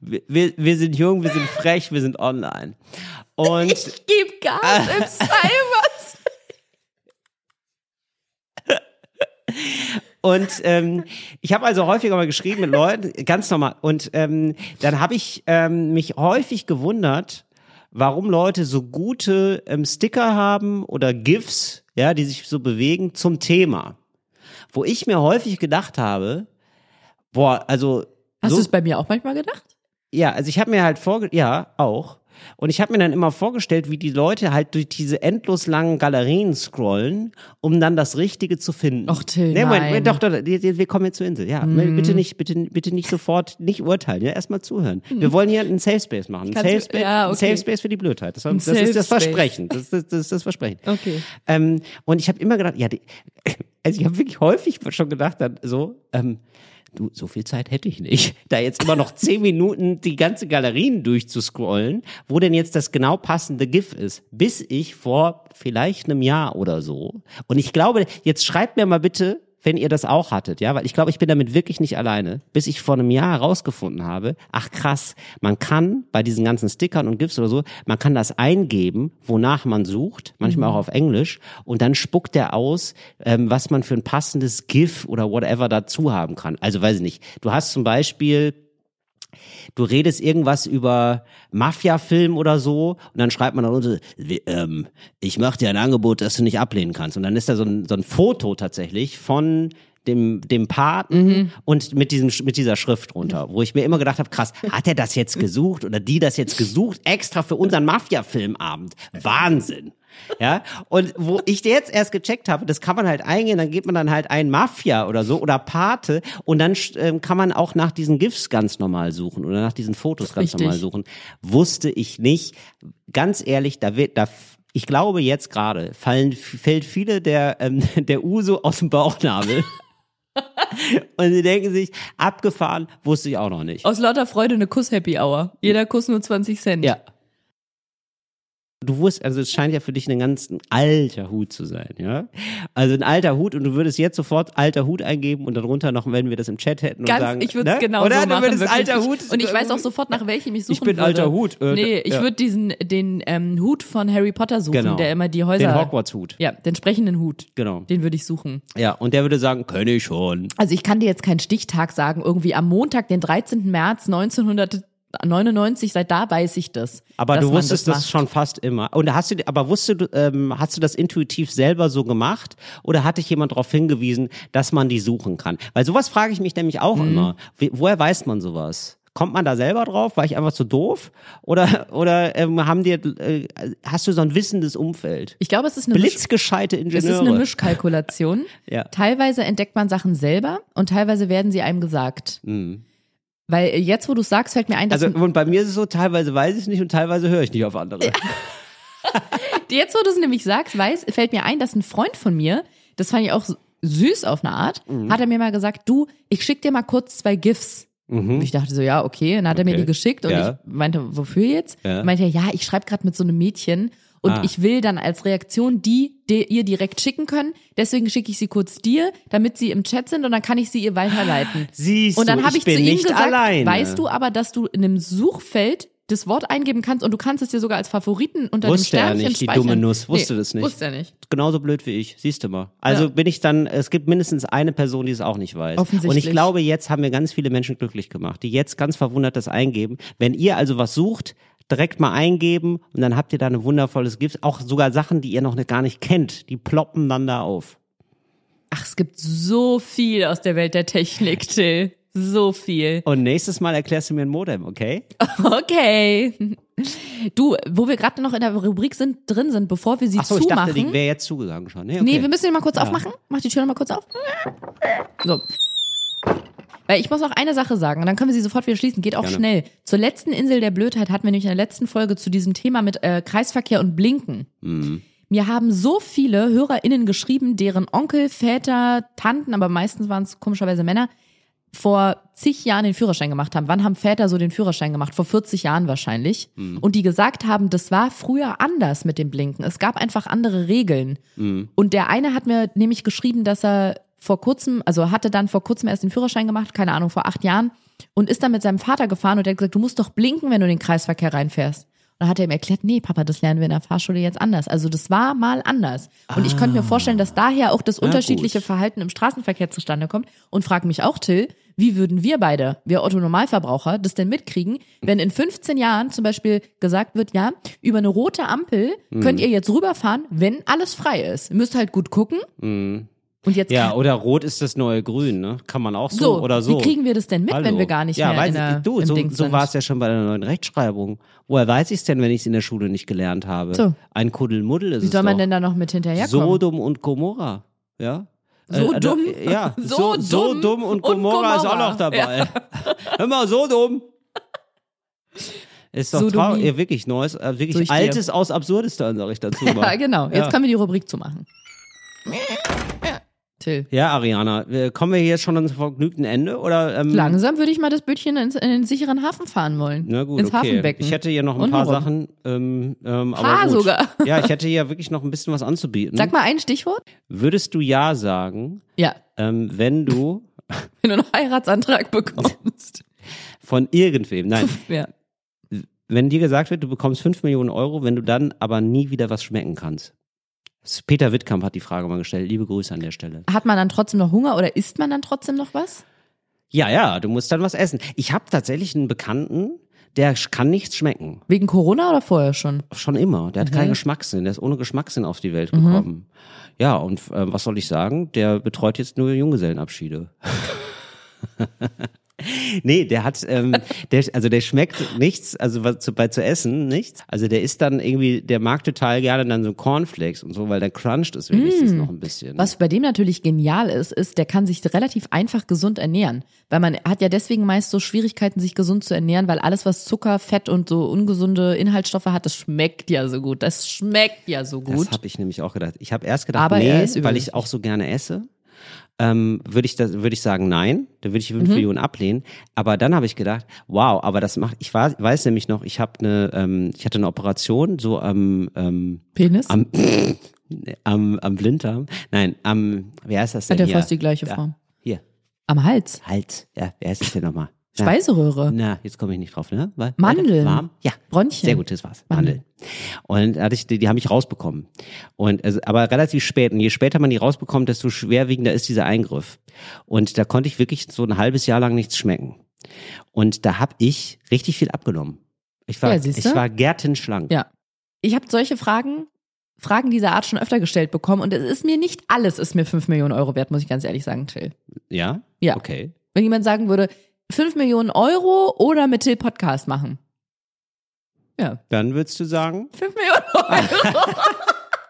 Wir, wir, sind jung, wir sind frech, wir sind online. Und ich gebe Gas im <laughs> Cybers. Und ähm, ich habe also häufiger mal geschrieben mit Leuten, ganz normal. Und ähm, dann habe ich ähm, mich häufig gewundert, warum Leute so gute ähm, Sticker haben oder GIFs, ja, die sich so bewegen zum Thema. Wo ich mir häufig gedacht habe, boah, also Hast so, du es bei mir auch manchmal gedacht? Ja, also ich habe mir halt vorge ja auch und ich habe mir dann immer vorgestellt, wie die Leute halt durch diese endlos langen Galerien scrollen, um dann das Richtige zu finden. Och, Till, nee, Moment, nein. Doch, doch, die- wir kommen jetzt zur Insel. Ja, bitte nicht, bitte, bitte nicht sofort, nicht urteilen, ja, erstmal zuhören. Wir wollen hier einen Safe Space machen, einen Safe Space, ja, okay. Safe Space für die Blödheit. Das, war, Ein das ist das. Versprechen. Das, das, das ist das Versprechen. Okay. Ähm, und ich habe immer gedacht, ja, die, also ich habe wirklich häufig schon gedacht, dann so, ähm, du, so viel Zeit hätte ich nicht, da jetzt immer noch zehn Minuten die ganze Galerien durchzuscrollen, wo denn jetzt das genau passende GIF ist, bis ich vor vielleicht einem Jahr oder so. Und ich glaube, jetzt schreibt mir mal bitte, wenn ihr das auch hattet, ja, weil ich glaube, ich bin damit wirklich nicht alleine, bis ich vor einem Jahr herausgefunden habe, ach krass, man kann bei diesen ganzen Stickern und GIFs oder so, man kann das eingeben, wonach man sucht, manchmal auch auf Englisch, und dann spuckt der aus, ähm, was man für ein passendes GIF oder whatever dazu haben kann. Also weiß ich nicht, du hast zum Beispiel du redest irgendwas über Mafia-Film oder so und dann schreibt man dann unter, ähm, ich mache dir ein Angebot, das du nicht ablehnen kannst. Und dann ist da so ein, so ein Foto tatsächlich von dem, dem Paten Mhm. und mit, diesem, mit dieser Schrift drunter, wo ich mir immer gedacht habe, krass, hat er das jetzt gesucht oder die das jetzt gesucht, extra für unseren Mafia-Filmabend? Wahnsinn. Ja, und wo ich jetzt erst gecheckt habe, das kann man halt eingehen, dann gibt man dann halt ein Mafia oder so oder Pate und dann ähm, kann man auch nach diesen GIFs ganz normal suchen oder nach diesen Fotos ganz Richtig. normal suchen. Wusste ich nicht. Ganz ehrlich, da wird, da ich glaube jetzt gerade fallen fällt viele der ähm, <laughs> der Uso aus dem Bauchnabel. Und sie denken sich, abgefahren, wusste ich auch noch nicht. Aus lauter Freude eine Kuss-Happy Hour. Jeder Kuss nur 20 Cent. Ja. Du wusst, also es scheint ja für dich ein ganz ein alter Hut zu sein, ja? Also ein alter Hut und du würdest jetzt sofort alter Hut eingeben und darunter noch, wenn wir das im Chat hätten und Ganz, sagen, ich würde es ne? genau Oder so machen. du würdest wirklich. alter Hut. Und ich weiß auch sofort, nach welchem ich suchen Ich bin würde. alter Hut, äh, nee, ich ja. würde diesen, den ähm, Hut von Harry Potter suchen, Genau. der immer die Häuser... den Hogwarts Hut. Ja, den sprechenden Hut. Genau. Den würde ich suchen. Ja, und der würde sagen, kenne ich schon. Also ich kann dir jetzt keinen Stichtag sagen, irgendwie am Montag, den 13. März 1999, seit da weiß ich das. Aber du wusstest das, macht. schon fast immer. Und hast du, aber wusstest du, ähm, hast du das intuitiv selber so gemacht? Oder hat dich jemand darauf hingewiesen, dass man die suchen kann? Weil sowas frage ich mich nämlich auch Mhm. immer. Wie, woher weiß man sowas? Kommt man da selber drauf? War ich einfach zu doof? Oder, oder ähm, haben dir, äh, hast du so ein wissendes Umfeld? Ich glaube, es ist eine Blitzgescheite es Ingenieure. ist eine Mischkalkulation. <laughs> Ja. Teilweise entdeckt man Sachen selber und teilweise werden sie einem gesagt. Weil äh, jetzt, wo du sagst, fällt mir ein, dass Mhm. Also und bei mir ist es so, teilweise weiß ich es nicht und teilweise höre ich nicht auf andere. <laughs> Jetzt, wo du es nämlich sagst, weiß, fällt mir ein, dass ein Freund von mir, das fand ich auch süß auf eine Art, Mhm. hat er mir mal gesagt, du, ich schick dir mal kurz zwei GIFs. Und ich dachte so, ja, okay. Und dann hat er mir Mhm. Okay. die geschickt und Ja. ich meinte, wofür jetzt? Ja. Meinte er, ja, ich schreibe gerade mit so einem Mädchen und Ah. ich will dann als Reaktion die, die ihr direkt schicken können. Deswegen schicke ich sie kurz dir, damit sie im Chat sind und dann kann ich sie ihr weiterleiten. Siehst und dann du, habe ich ich, bin zu ihm nicht gesagt, alleine. weißt du aber, dass du in einem Suchfeld das Wort eingeben kannst und du kannst es dir sogar als Favoriten unter Wusste dem er Sternchen nicht, die speichern. dumme Nuss. Wusste das nicht. Wusste er nicht. genauso blöd wie ich, siehst du mal. Also Ja. bin ich dann, es gibt mindestens eine Person, die es auch nicht weiß. Offensichtlich. Und ich glaube, jetzt haben wir ganz viele Menschen glücklich gemacht, die jetzt ganz verwundert das eingeben. Wenn ihr also was sucht, direkt mal eingeben und dann habt ihr da ein wundervolles Gift. Auch sogar Sachen, die ihr noch gar nicht kennt, die ploppen dann da auf. Ach, es gibt so viel aus der Welt der Technik, Till. So viel. Und nächstes Mal erklärst du mir ein Modem, okay? <laughs> Okay. Du, wo wir gerade noch in der Rubrik sind, drin sind, bevor wir sie Ach so, ich dachte, zumachen. die wäre jetzt zugegangen schon. Nee, okay. Nee, wir müssen die mal kurz aufmachen. Mach die Tür noch mal kurz auf. So. Weil ich muss noch eine Sache sagen und dann können wir sie sofort wieder schließen. Geht auch Gerne. schnell. Zur letzten Insel der Blödheit hatten wir nämlich in der letzten Folge zu diesem Thema mit äh, Kreisverkehr und Blinken. Mhm. Mir haben so viele HörerInnen geschrieben, deren Onkel, Väter, Tanten, aber meistens waren es komischerweise Männer, vor zig Jahren den Führerschein gemacht haben. Wann haben Väter so den Führerschein gemacht? Vor 40 Jahren wahrscheinlich. Und die gesagt haben, das war früher anders mit dem Blinken. Es gab einfach andere Regeln. Und der eine hat mir nämlich geschrieben, dass er vor kurzem, also hatte dann vor kurzem erst den Führerschein gemacht, keine Ahnung, vor acht Jahren, und ist dann mit seinem Vater gefahren und der hat gesagt, du musst doch blinken, wenn du in den Kreisverkehr reinfährst. Und dann hat er ihm erklärt, nee, Papa, das lernen wir in der Fahrschule jetzt anders. Also das war mal anders. Und ich könnte mir vorstellen, dass daher auch das unterschiedliche gut. Verhalten im Straßenverkehr zustande kommt. Und frag mich auch, Till, wie würden wir beide, wir Otto-Normalverbraucher, das denn mitkriegen, wenn in 15 Jahren zum Beispiel gesagt wird, ja, über eine rote Ampel könnt ihr jetzt rüberfahren, wenn alles frei ist. Ihr müsst halt gut gucken. Und jetzt Ja, oder rot ist das neue Grün, ne? Kann man auch so, so, oder so. wie kriegen wir das denn mit, Hallo. wenn wir gar nicht ja, mehr weiß in der, ich, du, im so, Ding so war es ja schon bei der neuen Rechtschreibung. Woher weiß ich es denn, wenn ich es in der Schule nicht gelernt habe? So. Ein Kuddelmuddel ist Wie es soll man doch. denn da noch mit hinterherkommen? Sodom und Gomorra, ja? So Äh, dumm. äh, Ja, So <laughs> so, so dumm dumm und und Gomorra ist auch noch dabei. Hör mal, so dumm. Ist doch Sodomie. traurig, ja, wirklich neues, äh, wirklich Durch dir. Altes aus Absurdistan, sag ich dazu mal. <laughs> Ja, genau. Jetzt Ja. können wir die Rubrik zumachen. Till. Ja, Ariana, kommen wir hier jetzt schon ans vergnügten Ende? Oder, ähm, Langsam würde ich mal das Bötchen ins, in den sicheren Hafen fahren wollen. Na gut, ins okay. Hafenbecken. Ich hätte hier noch ein Und paar rum. Sachen. Ähm, ähm, aber Paar gut. sogar. Ja, ich hätte hier wirklich noch ein bisschen was anzubieten. Sag mal ein Stichwort. Würdest du ja sagen, Ja, ähm, wenn du <laughs> wenn du einen Heiratsantrag <laughs> bekommst. von irgendwem, nein, ja. wenn dir gesagt wird, du bekommst 5 Millionen Euro, wenn du dann aber nie wieder was schmecken kannst? Peter Wittkamp hat die Frage mal gestellt. Liebe Grüße an der Stelle. Hat man dann trotzdem noch Hunger oder isst man dann trotzdem noch was? Ja, ja, du musst dann was essen. Ich habe tatsächlich einen Bekannten, der kann nichts schmecken. Wegen Corona oder vorher schon? Schon immer. Der hat Mhm. keinen Geschmackssinn. Der ist ohne Geschmackssinn auf die Welt gekommen. Ja, und äh, was soll ich sagen? Der betreut jetzt nur Junggesellenabschiede. <laughs> Nee, der hat, ähm, der, also der schmeckt nichts, also was zu, bei zu essen nichts. Also der isst dann irgendwie, der mag total gerne dann so Cornflakes und so, weil der cruncht es wenigstens noch ein bisschen. Was bei dem natürlich genial ist, ist, der kann sich relativ einfach gesund ernähren. Weil man hat ja deswegen meist so Schwierigkeiten, sich gesund zu ernähren, weil alles, was Zucker, Fett und so ungesunde Inhaltsstoffe hat, das schmeckt ja so gut. Das schmeckt ja so Das gut. habe ich nämlich auch gedacht. Ich habe erst gedacht, Aber nee, ist weil ich auch so gerne esse. Ähm, würde ich das, würde ich sagen, nein, da würde ich Mhm. fünf Millionen ablehnen. Aber dann habe ich gedacht, wow, aber das macht, ich war, weiß nämlich noch, ich habe eine, ähm, ich hatte eine Operation so am, ähm, Penis? am, <laughs> am, am Blinddarm. Nein, am, wie heißt das denn Hat ja fast die gleiche Form. Hier, Am Hals. Hals. Ja, wie heißt das denn nochmal? Speiseröhre. Na, jetzt komme ich nicht drauf, ne? Weil- Mandeln. Warm? Ja. Bronchien. Sehr gut, das war's. Mandeln. Mandeln. Und hatte ich, die, die habe ich rausbekommen. Und also, aber relativ spät. Und je später man die rausbekommt, desto schwerwiegender ist dieser Eingriff. Und da konnte ich wirklich so ein halbes Jahr lang nichts schmecken. Und da habe ich richtig viel abgenommen. Ich war, Ja, ich war gärtenschlank. Ja. Ich habe solche Fragen, Fragen dieser Art schon öfter gestellt bekommen und es ist mir nicht alles ist mir 5 Millionen Euro wert, muss ich ganz ehrlich sagen, Till. Ja? Ja. Okay. Wenn jemand sagen würde, 5 Millionen Euro oder mit Till Podcast machen. Ja, Dann würdest du sagen, 5 Millionen Euro.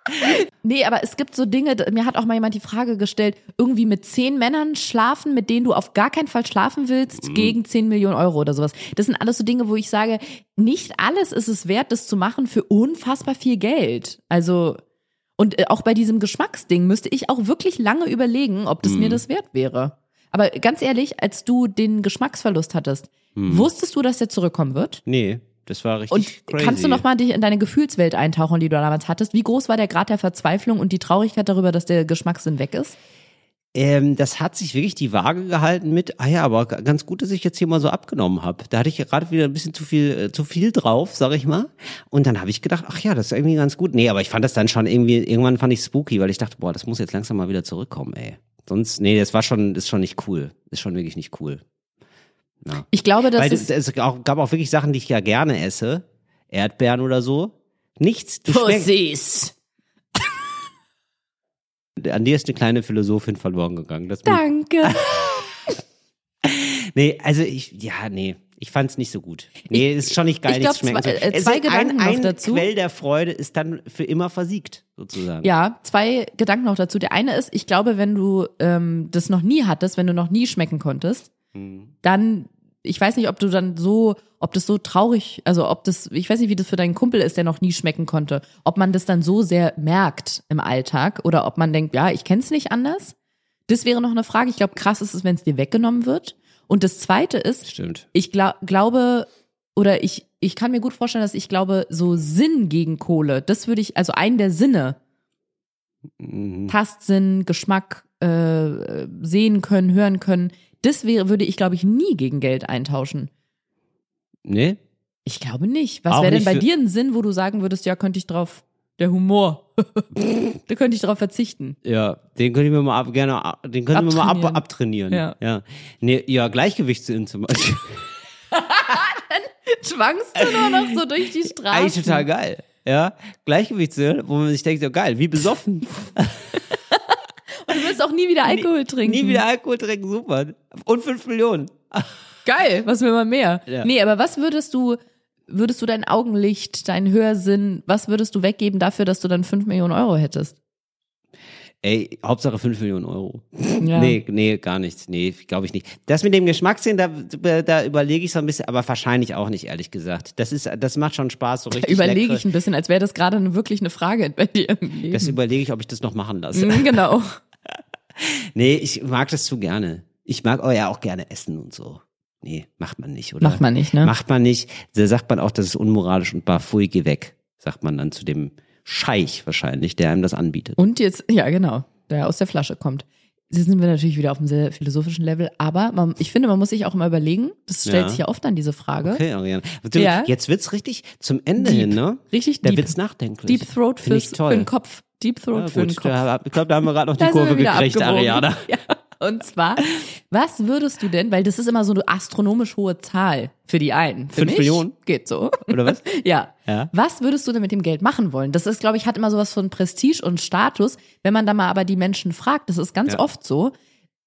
<laughs> nee, aber es gibt so Dinge, mir hat auch mal jemand die Frage gestellt, irgendwie mit zehn Männern schlafen, mit denen du auf gar keinen Fall schlafen willst, gegen 10 Millionen Euro oder sowas. Das sind alles so Dinge, wo ich sage, nicht alles ist es wert, das zu machen für unfassbar viel Geld. Also, und äh, auch bei diesem Geschmacksding müsste ich auch wirklich lange überlegen, ob das mir das wert wäre. Aber ganz ehrlich, als du den Geschmacksverlust hattest, wusstest du, dass der zurückkommen wird? nee, das war richtig Und crazy. kannst du noch mal dich in deine Gefühlswelt eintauchen, die du damals hattest? Wie groß war der Grad der Verzweiflung und die Traurigkeit darüber, dass der Geschmackssinn weg ist? Ähm, das hat sich wirklich die Waage gehalten mit, ah ja, aber ganz gut, dass ich jetzt hier mal so abgenommen habe. Da hatte ich ja gerade wieder ein bisschen zu viel, äh, zu viel drauf, sag ich mal. Und dann habe ich gedacht, ach ja, das ist irgendwie ganz gut. Nee, aber ich fand das dann schon irgendwie, irgendwann fand ich spooky, weil ich dachte, boah, das muss jetzt langsam mal wieder zurückkommen, ey. Sonst, nee, das war schon, ist schon nicht cool. Ist schon wirklich nicht cool. Ja. Ich glaube, das Weil ist es, es auch, gab auch wirklich Sachen, die ich ja gerne esse. Erdbeeren oder so. Nichts. Du Pussys. <laughs> an dir ist eine kleine Philosophin verloren gegangen. Das Danke. <laughs> Nee, also ich, ja, nee. Ich fand's nicht so gut. Nee, ist schon nicht geil, ich glaub, schmecken. zwei- äh, Es zwei ist Gedanken ein, noch ein dazu. Quell der Freude ist dann für immer versiegt, sozusagen. Ja, zwei Gedanken noch dazu. Der eine ist, ich glaube, wenn du ähm, das noch nie hattest, wenn du noch nie schmecken konntest, Hm. dann, ich weiß nicht, ob du dann so, ob das so traurig, also ob das, ich weiß nicht, wie das für deinen Kumpel ist, der noch nie schmecken konnte, ob man das dann so sehr merkt im Alltag oder ob man denkt, ja, ich kenn's nicht anders. Das wäre noch eine Frage. Ich glaube, krass ist es, wenn es dir weggenommen wird. Und das zweite ist, Stimmt. ich glaub, glaube oder ich ich kann mir gut vorstellen, dass ich glaube, so Sinn gegen Kohle, das würde ich also einen der Sinne, Mhm. Tastsinn, Geschmack, äh, sehen können, hören können, das wäre würde ich glaube ich nie gegen Geld eintauschen. Nee? Ich glaube nicht. Was wäre denn bei dir ein Sinn, wo du sagen würdest, ja, könnte ich drauf der Humor. <laughs> da könnte ich drauf verzichten. Ja, den könnte ich mir mal ab, gerne, ab- den könnte mir mal ab, Abtrainieren. Ja. ja. Nee, ja, Gleichgewichtssinn zum Beispiel. <laughs> <laughs> Schwankst du nur noch so durch die Straße? Eigentlich total geil. Ja, Gleichgewichtssinn, wo man sich denkt, so geil, wie besoffen. Und du wirst auch nie wieder Alkohol trinken. Nie wieder Alkohol trinken, super. Und fünf Millionen. Geil, was will man mehr? Ja. Nee, aber was würdest du, würdest du dein Augenlicht, dein Hörsinn, was würdest du weggeben dafür, dass du dann 5 Millionen Euro hättest? Ey, Hauptsache 5 Millionen Euro. Ja. Nee, nee, gar nichts. Nee, glaube ich nicht. Das mit dem Geschmackssinn, da, da überlege ich so ein bisschen, aber wahrscheinlich auch nicht, ehrlich gesagt. Das ist, das macht schon Spaß, so richtig Überlege leckere- ich ein bisschen, als wäre das gerade wirklich eine Frage bei dir im Leben. Das überlege ich, ob ich das noch machen lasse. Mhm, genau. <laughs> Nee, ich mag das zu gerne. Ich mag auch ja auch gerne essen und so. Nee, macht man nicht, oder? Macht man nicht, ne? Macht man nicht. Da sagt man auch, das ist unmoralisch und barfui, geh weg, sagt man dann zu dem Scheich wahrscheinlich, der einem das anbietet. Und jetzt, ja genau, der aus der Flasche kommt. Jetzt sind wir natürlich wieder auf einem sehr philosophischen Level, aber man, ich finde, man muss sich auch immer überlegen, das stellt Ja. sich ja oft an diese Frage. Okay, Ariane. Du, Ja. Jetzt wird's richtig zum Ende Deep. hin, ne? Richtig Da deep. wird's nachdenklich. Deep Throat fürs, für den Kopf. Deep Throat Ja, für den Kopf. ich glaube, da haben wir gerade noch <laughs> die Kurve gekriegt, abgebogen. Ariana. <laughs> Ja. Und zwar, was würdest du denn, weil das ist immer so eine astronomisch hohe Zahl für die einen. Für Fünf mich Millionen? Geht so. Oder was? <laughs> Ja. Ja. Was würdest du denn mit dem Geld machen wollen? Das ist, glaube ich, hat immer sowas von Prestige und Status. Wenn man da mal aber die Menschen fragt, das ist ganz Ja. oft so.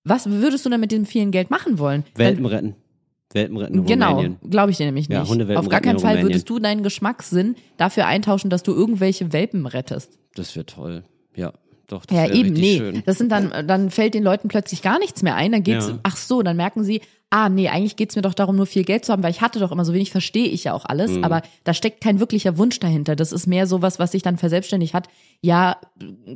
Was würdest du denn mit dem vielen Geld machen wollen? Welpen retten. Welpen retten Genau, glaube ich dir nämlich nicht. Ja, Hundewelpen Auf gar keinen Fall würdest du deinen Geschmackssinn dafür eintauschen, dass du irgendwelche Welpen rettest. Das wäre toll. Ja, doch. Das Ja, eben, nee. Schön. Das sind dann, dann fällt den Leuten plötzlich gar nichts mehr ein. Dann geht's, Ja. ach so, dann merken sie, ah, nee, eigentlich geht's mir doch darum, nur viel Geld zu haben, weil ich hatte doch immer so wenig, verstehe ich ja auch alles. Mhm. Aber da steckt kein wirklicher Wunsch dahinter. Das ist mehr sowas, was sich dann verselbstständigt hat. Ja,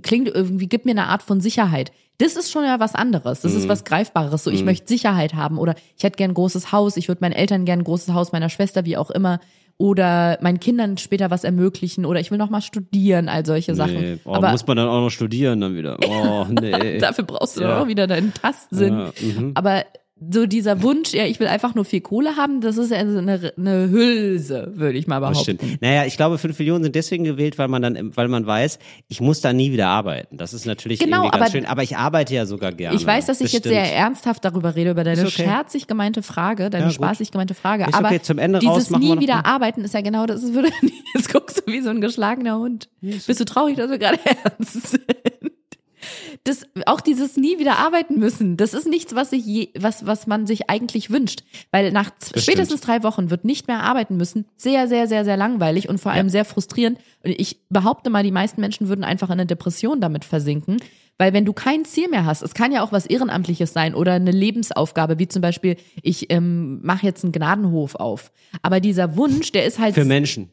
klingt irgendwie, gibt mir eine Art von Sicherheit. Das ist schon ja was anderes. Das Mhm. ist was Greifbares. So, ich möchte Sicherheit haben oder ich hätte gern ein großes Haus. Ich würde meinen Eltern gern ein großes Haus, meiner Schwester, wie auch immer. Oder meinen Kindern später was ermöglichen oder ich will noch mal studieren, all solche Sachen. Nee. Oh, Aber muss man dann auch noch studieren dann wieder. Oh, <laughs> nee. Dafür brauchst du Ja. auch wieder deinen Tastsinn. Ja, mhm. Aber so dieser Wunsch, ja, ich will einfach nur viel Kohle haben, das ist ja eine, eine Hülse, würde ich mal behaupten. stimmt. Naja, ich glaube, fünf Millionen sind deswegen gewählt, weil man dann, weil man weiß, ich muss da nie wieder arbeiten. Das ist natürlich Genau, irgendwie ganz aber- schön. Aber ich arbeite ja sogar gerne. Ich weiß, dass ich jetzt sehr ernsthaft darüber rede, über deine okay. scherzig gemeinte Frage, deine Ja, spaßig gemeinte Frage. Ist aber okay, zum Ende raus dieses wir nie wieder arbeiten ist ja genau das. Ist, würde, <laughs> jetzt guckst du wie so ein geschlagener Hund. Bist du traurig, dass wir gerade <laughs> ernst sind? Das, auch dieses nie wieder arbeiten müssen, das ist nichts, was sich je, was, was man sich eigentlich wünscht. Weil nach Das spätestens drei Wochen wird nicht mehr arbeiten müssen. Sehr, sehr, sehr, sehr langweilig und vor allem sehr frustrierend. Und ich behaupte mal, die meisten Menschen würden einfach in eine Depression damit versinken. Weil wenn du kein Ziel mehr hast, es kann ja auch was Ehrenamtliches sein oder eine Lebensaufgabe, wie zum Beispiel, ich ähm, mache jetzt einen Gnadenhof auf. Aber dieser Wunsch, der ist halt Für Menschen.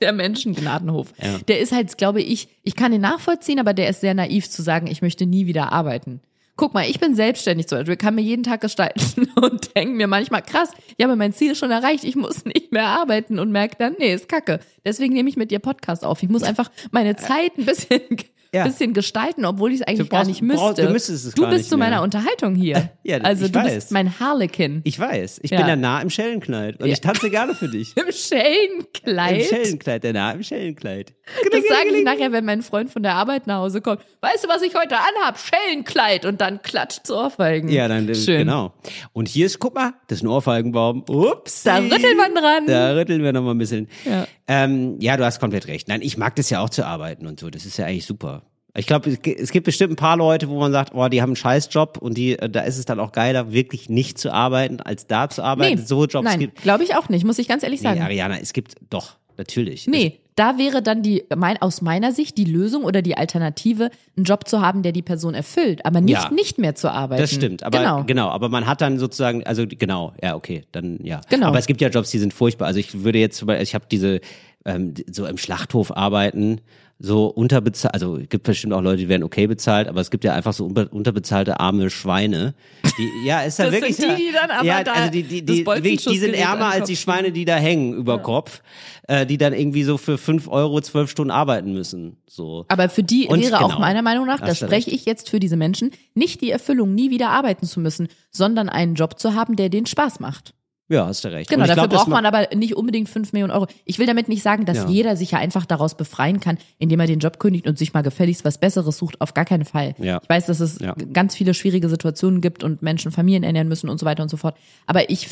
Der Menschengnadenhof. Ja. Der ist halt, glaube ich, ich kann ihn nachvollziehen, aber der ist sehr naiv zu sagen, ich möchte nie wieder arbeiten. Guck mal, ich bin selbstständig zum Beispiel, kann mir jeden Tag gestalten <laughs> und denke mir manchmal, krass, ich habe mein Ziel schon erreicht, ich muss <laughs> nicht mehr arbeiten und merke dann, nee, ist kacke. Deswegen nehme ich mit dir Podcast auf. Ich muss einfach meine Zeit ein bisschen, <laughs> Ja. bisschen gestalten, obwohl ich es eigentlich gar brauchst- nicht müsste. brauchst- du müsstest es du gar bist zu meiner mehr. Unterhaltung hier. <laughs> Ja, also du weiß. bist mein Harlekin. Ich weiß. Ich Ja. bin der Nah im Schellenkleid. Und ich tanze gerne für dich. <laughs> Im Schellenkleid. Im Schellenkleid, der Nah im Schellenkleid. Das sage ich nachher, wenn mein Freund von der Arbeit nach Hause kommt. Weißt du, was ich heute anhab? Schellenkleid. Und dann klatscht zu Ohrfeigen. Ja, dann äh, Schön. genau. Und hier ist, guck mal, das ist ein Ohrfeigenbaum. Ups. Da rüttelt man dran. Da rütteln wir noch mal ein bisschen. Ja. Ähm, ja, du hast komplett recht. Nein, ich mag das ja auch zu arbeiten und so. Das ist ja eigentlich super. Ich glaube, es gi- es gibt bestimmt ein paar Leute, wo man sagt, oh, die haben einen Scheißjob und die, äh, da ist es dann auch geiler, wirklich nicht zu arbeiten, als da zu arbeiten. Nee, so Jobs nein, gibt. glaube ich auch nicht, muss ich ganz ehrlich Nee, sagen. Ariana, es gibt doch, natürlich. Nee, da wäre dann die, mein, aus meiner Sicht die Lösung oder die Alternative, einen Job zu haben, der die Person erfüllt, aber nicht, Ja. nicht mehr zu arbeiten. Das stimmt, aber genau. genau. aber man hat dann sozusagen, also genau, ja, okay, dann ja. Genau. Aber es gibt ja Jobs, die sind furchtbar. Also ich würde jetzt zum Beispiel, ich habe diese ähm, so im Schlachthof arbeiten, so unterbezahlt, also es gibt bestimmt auch Leute, die werden okay bezahlt, aber es gibt ja einfach so unterbezahlte arme Schweine. Die, ja, ist ja Das wirklich sind die, die dann aber ja, da also die, die, das die, die sind ärmer als die Schweine, die da hängen über Kopf, äh, die dann irgendwie so für fünf Euro zwölf Stunden arbeiten müssen. So. Aber für die Und wäre auch genau, meiner Meinung nach, da hast du spreche ich jetzt für diese Menschen, nicht die Erfüllung, nie wieder arbeiten zu müssen, sondern einen Job zu haben, der denen Spaß macht. Ja, hast du recht. Genau, ich dafür glaub, braucht ma- man aber nicht unbedingt fünf Millionen Euro. Ich will damit nicht sagen, dass Ja. jeder sich ja einfach daraus befreien kann, indem er den Job kündigt und sich mal gefälligst was Besseres sucht. Auf gar keinen Fall. Ja. Ich weiß, dass es Ja. ganz viele schwierige Situationen gibt und Menschen Familien ernähren müssen und so weiter und so fort. Aber ich,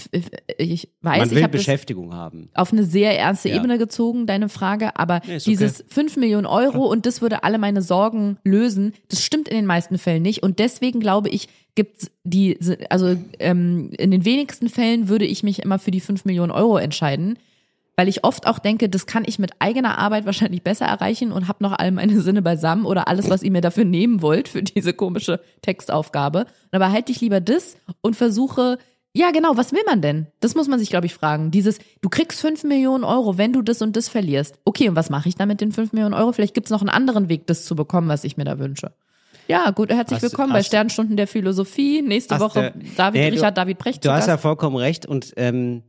ich weiß, man ich will habe das Beschäftigung haben. auf eine sehr ernste. Ebene gezogen, deine Frage. Aber ist dieses fünf Millionen Euro und das würde alle meine Sorgen lösen, das stimmt in den meisten Fällen nicht. Und deswegen glaube ich, gibt's die, also ähm, in den wenigsten Fällen würde ich mich immer für die fünf Millionen Euro entscheiden. Weil ich oft auch denke, das kann ich mit eigener Arbeit wahrscheinlich besser erreichen und habe noch all meine Sinne beisammen oder alles, was ihr mir dafür nehmen wollt für diese komische Textaufgabe. Und aber halte ich lieber das und versuche, ja genau, was will man denn? Das muss man sich, glaube ich, fragen. Dieses, du kriegst fünf Millionen Euro, wenn du das und das verlierst. Okay, und was mache ich da mit den fünf Millionen Euro? Vielleicht gibt's noch einen anderen Weg, das zu bekommen, was ich mir da wünsche. Ja, gut, herzlich Hast- willkommen bei hast- Sternstunden der Philosophie. Nächste Woche du- David, Nee, du- Richard David Precht. Du hast ja vollkommen recht und ähm,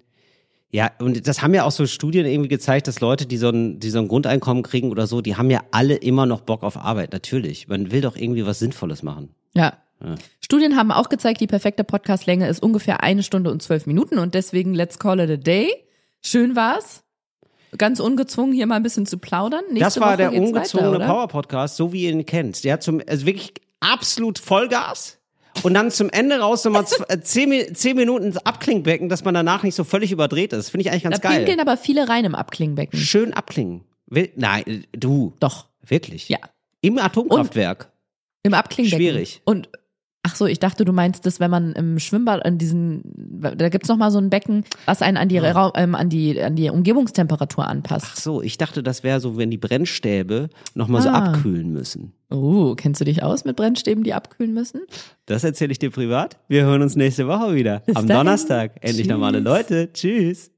ja, und das haben ja auch so Studien irgendwie gezeigt, dass Leute, die so ein, die so ein Grundeinkommen kriegen oder so, die haben ja alle immer noch Bock auf Arbeit, natürlich. Man will doch irgendwie was Sinnvolles machen. Ja. Studien haben auch gezeigt, die perfekte Podcastlänge ist ungefähr eine Stunde und zwölf Minuten und deswegen let's call it a day. Schön war's. Ganz ungezwungen hier mal ein bisschen zu plaudern. Nächste das war Woche der ungezwungene weiter, oder? Power Podcast, so wie ihr ihn kennt. Der hat zum, also wirklich absolut Vollgas. und dann zum Ende raus nochmal <laughs> äh, zehn, zehn Minuten ins Abklingbecken, dass man danach nicht so völlig überdreht ist. Finde ich eigentlich Da ganz geil. pinkeln aber viele rein im Abklingbecken. Schön abklingen. Will, nein, äh, du. Doch, Wirklich? ja. Im Atomkraftwerk. Im Abklingbecken. Schwierig. Und ach so, ich dachte, du meinst das, wenn man im Schwimmbad an diesen, da gibt's noch mal so ein Becken, was einen an die, Rau- ähm, an die, an die Umgebungstemperatur Ach anpasst. so, ich dachte, das wäre so, wenn die Brennstäbe nochmal so Ah. abkühlen müssen. Oh, kennst du dich aus mit Brennstäben, die abkühlen müssen? Das erzähle ich dir privat. Wir hören uns nächste Woche wieder. Bis Am dahin. Donnerstag. Endlich Tschüss. normale Leute. Tschüss.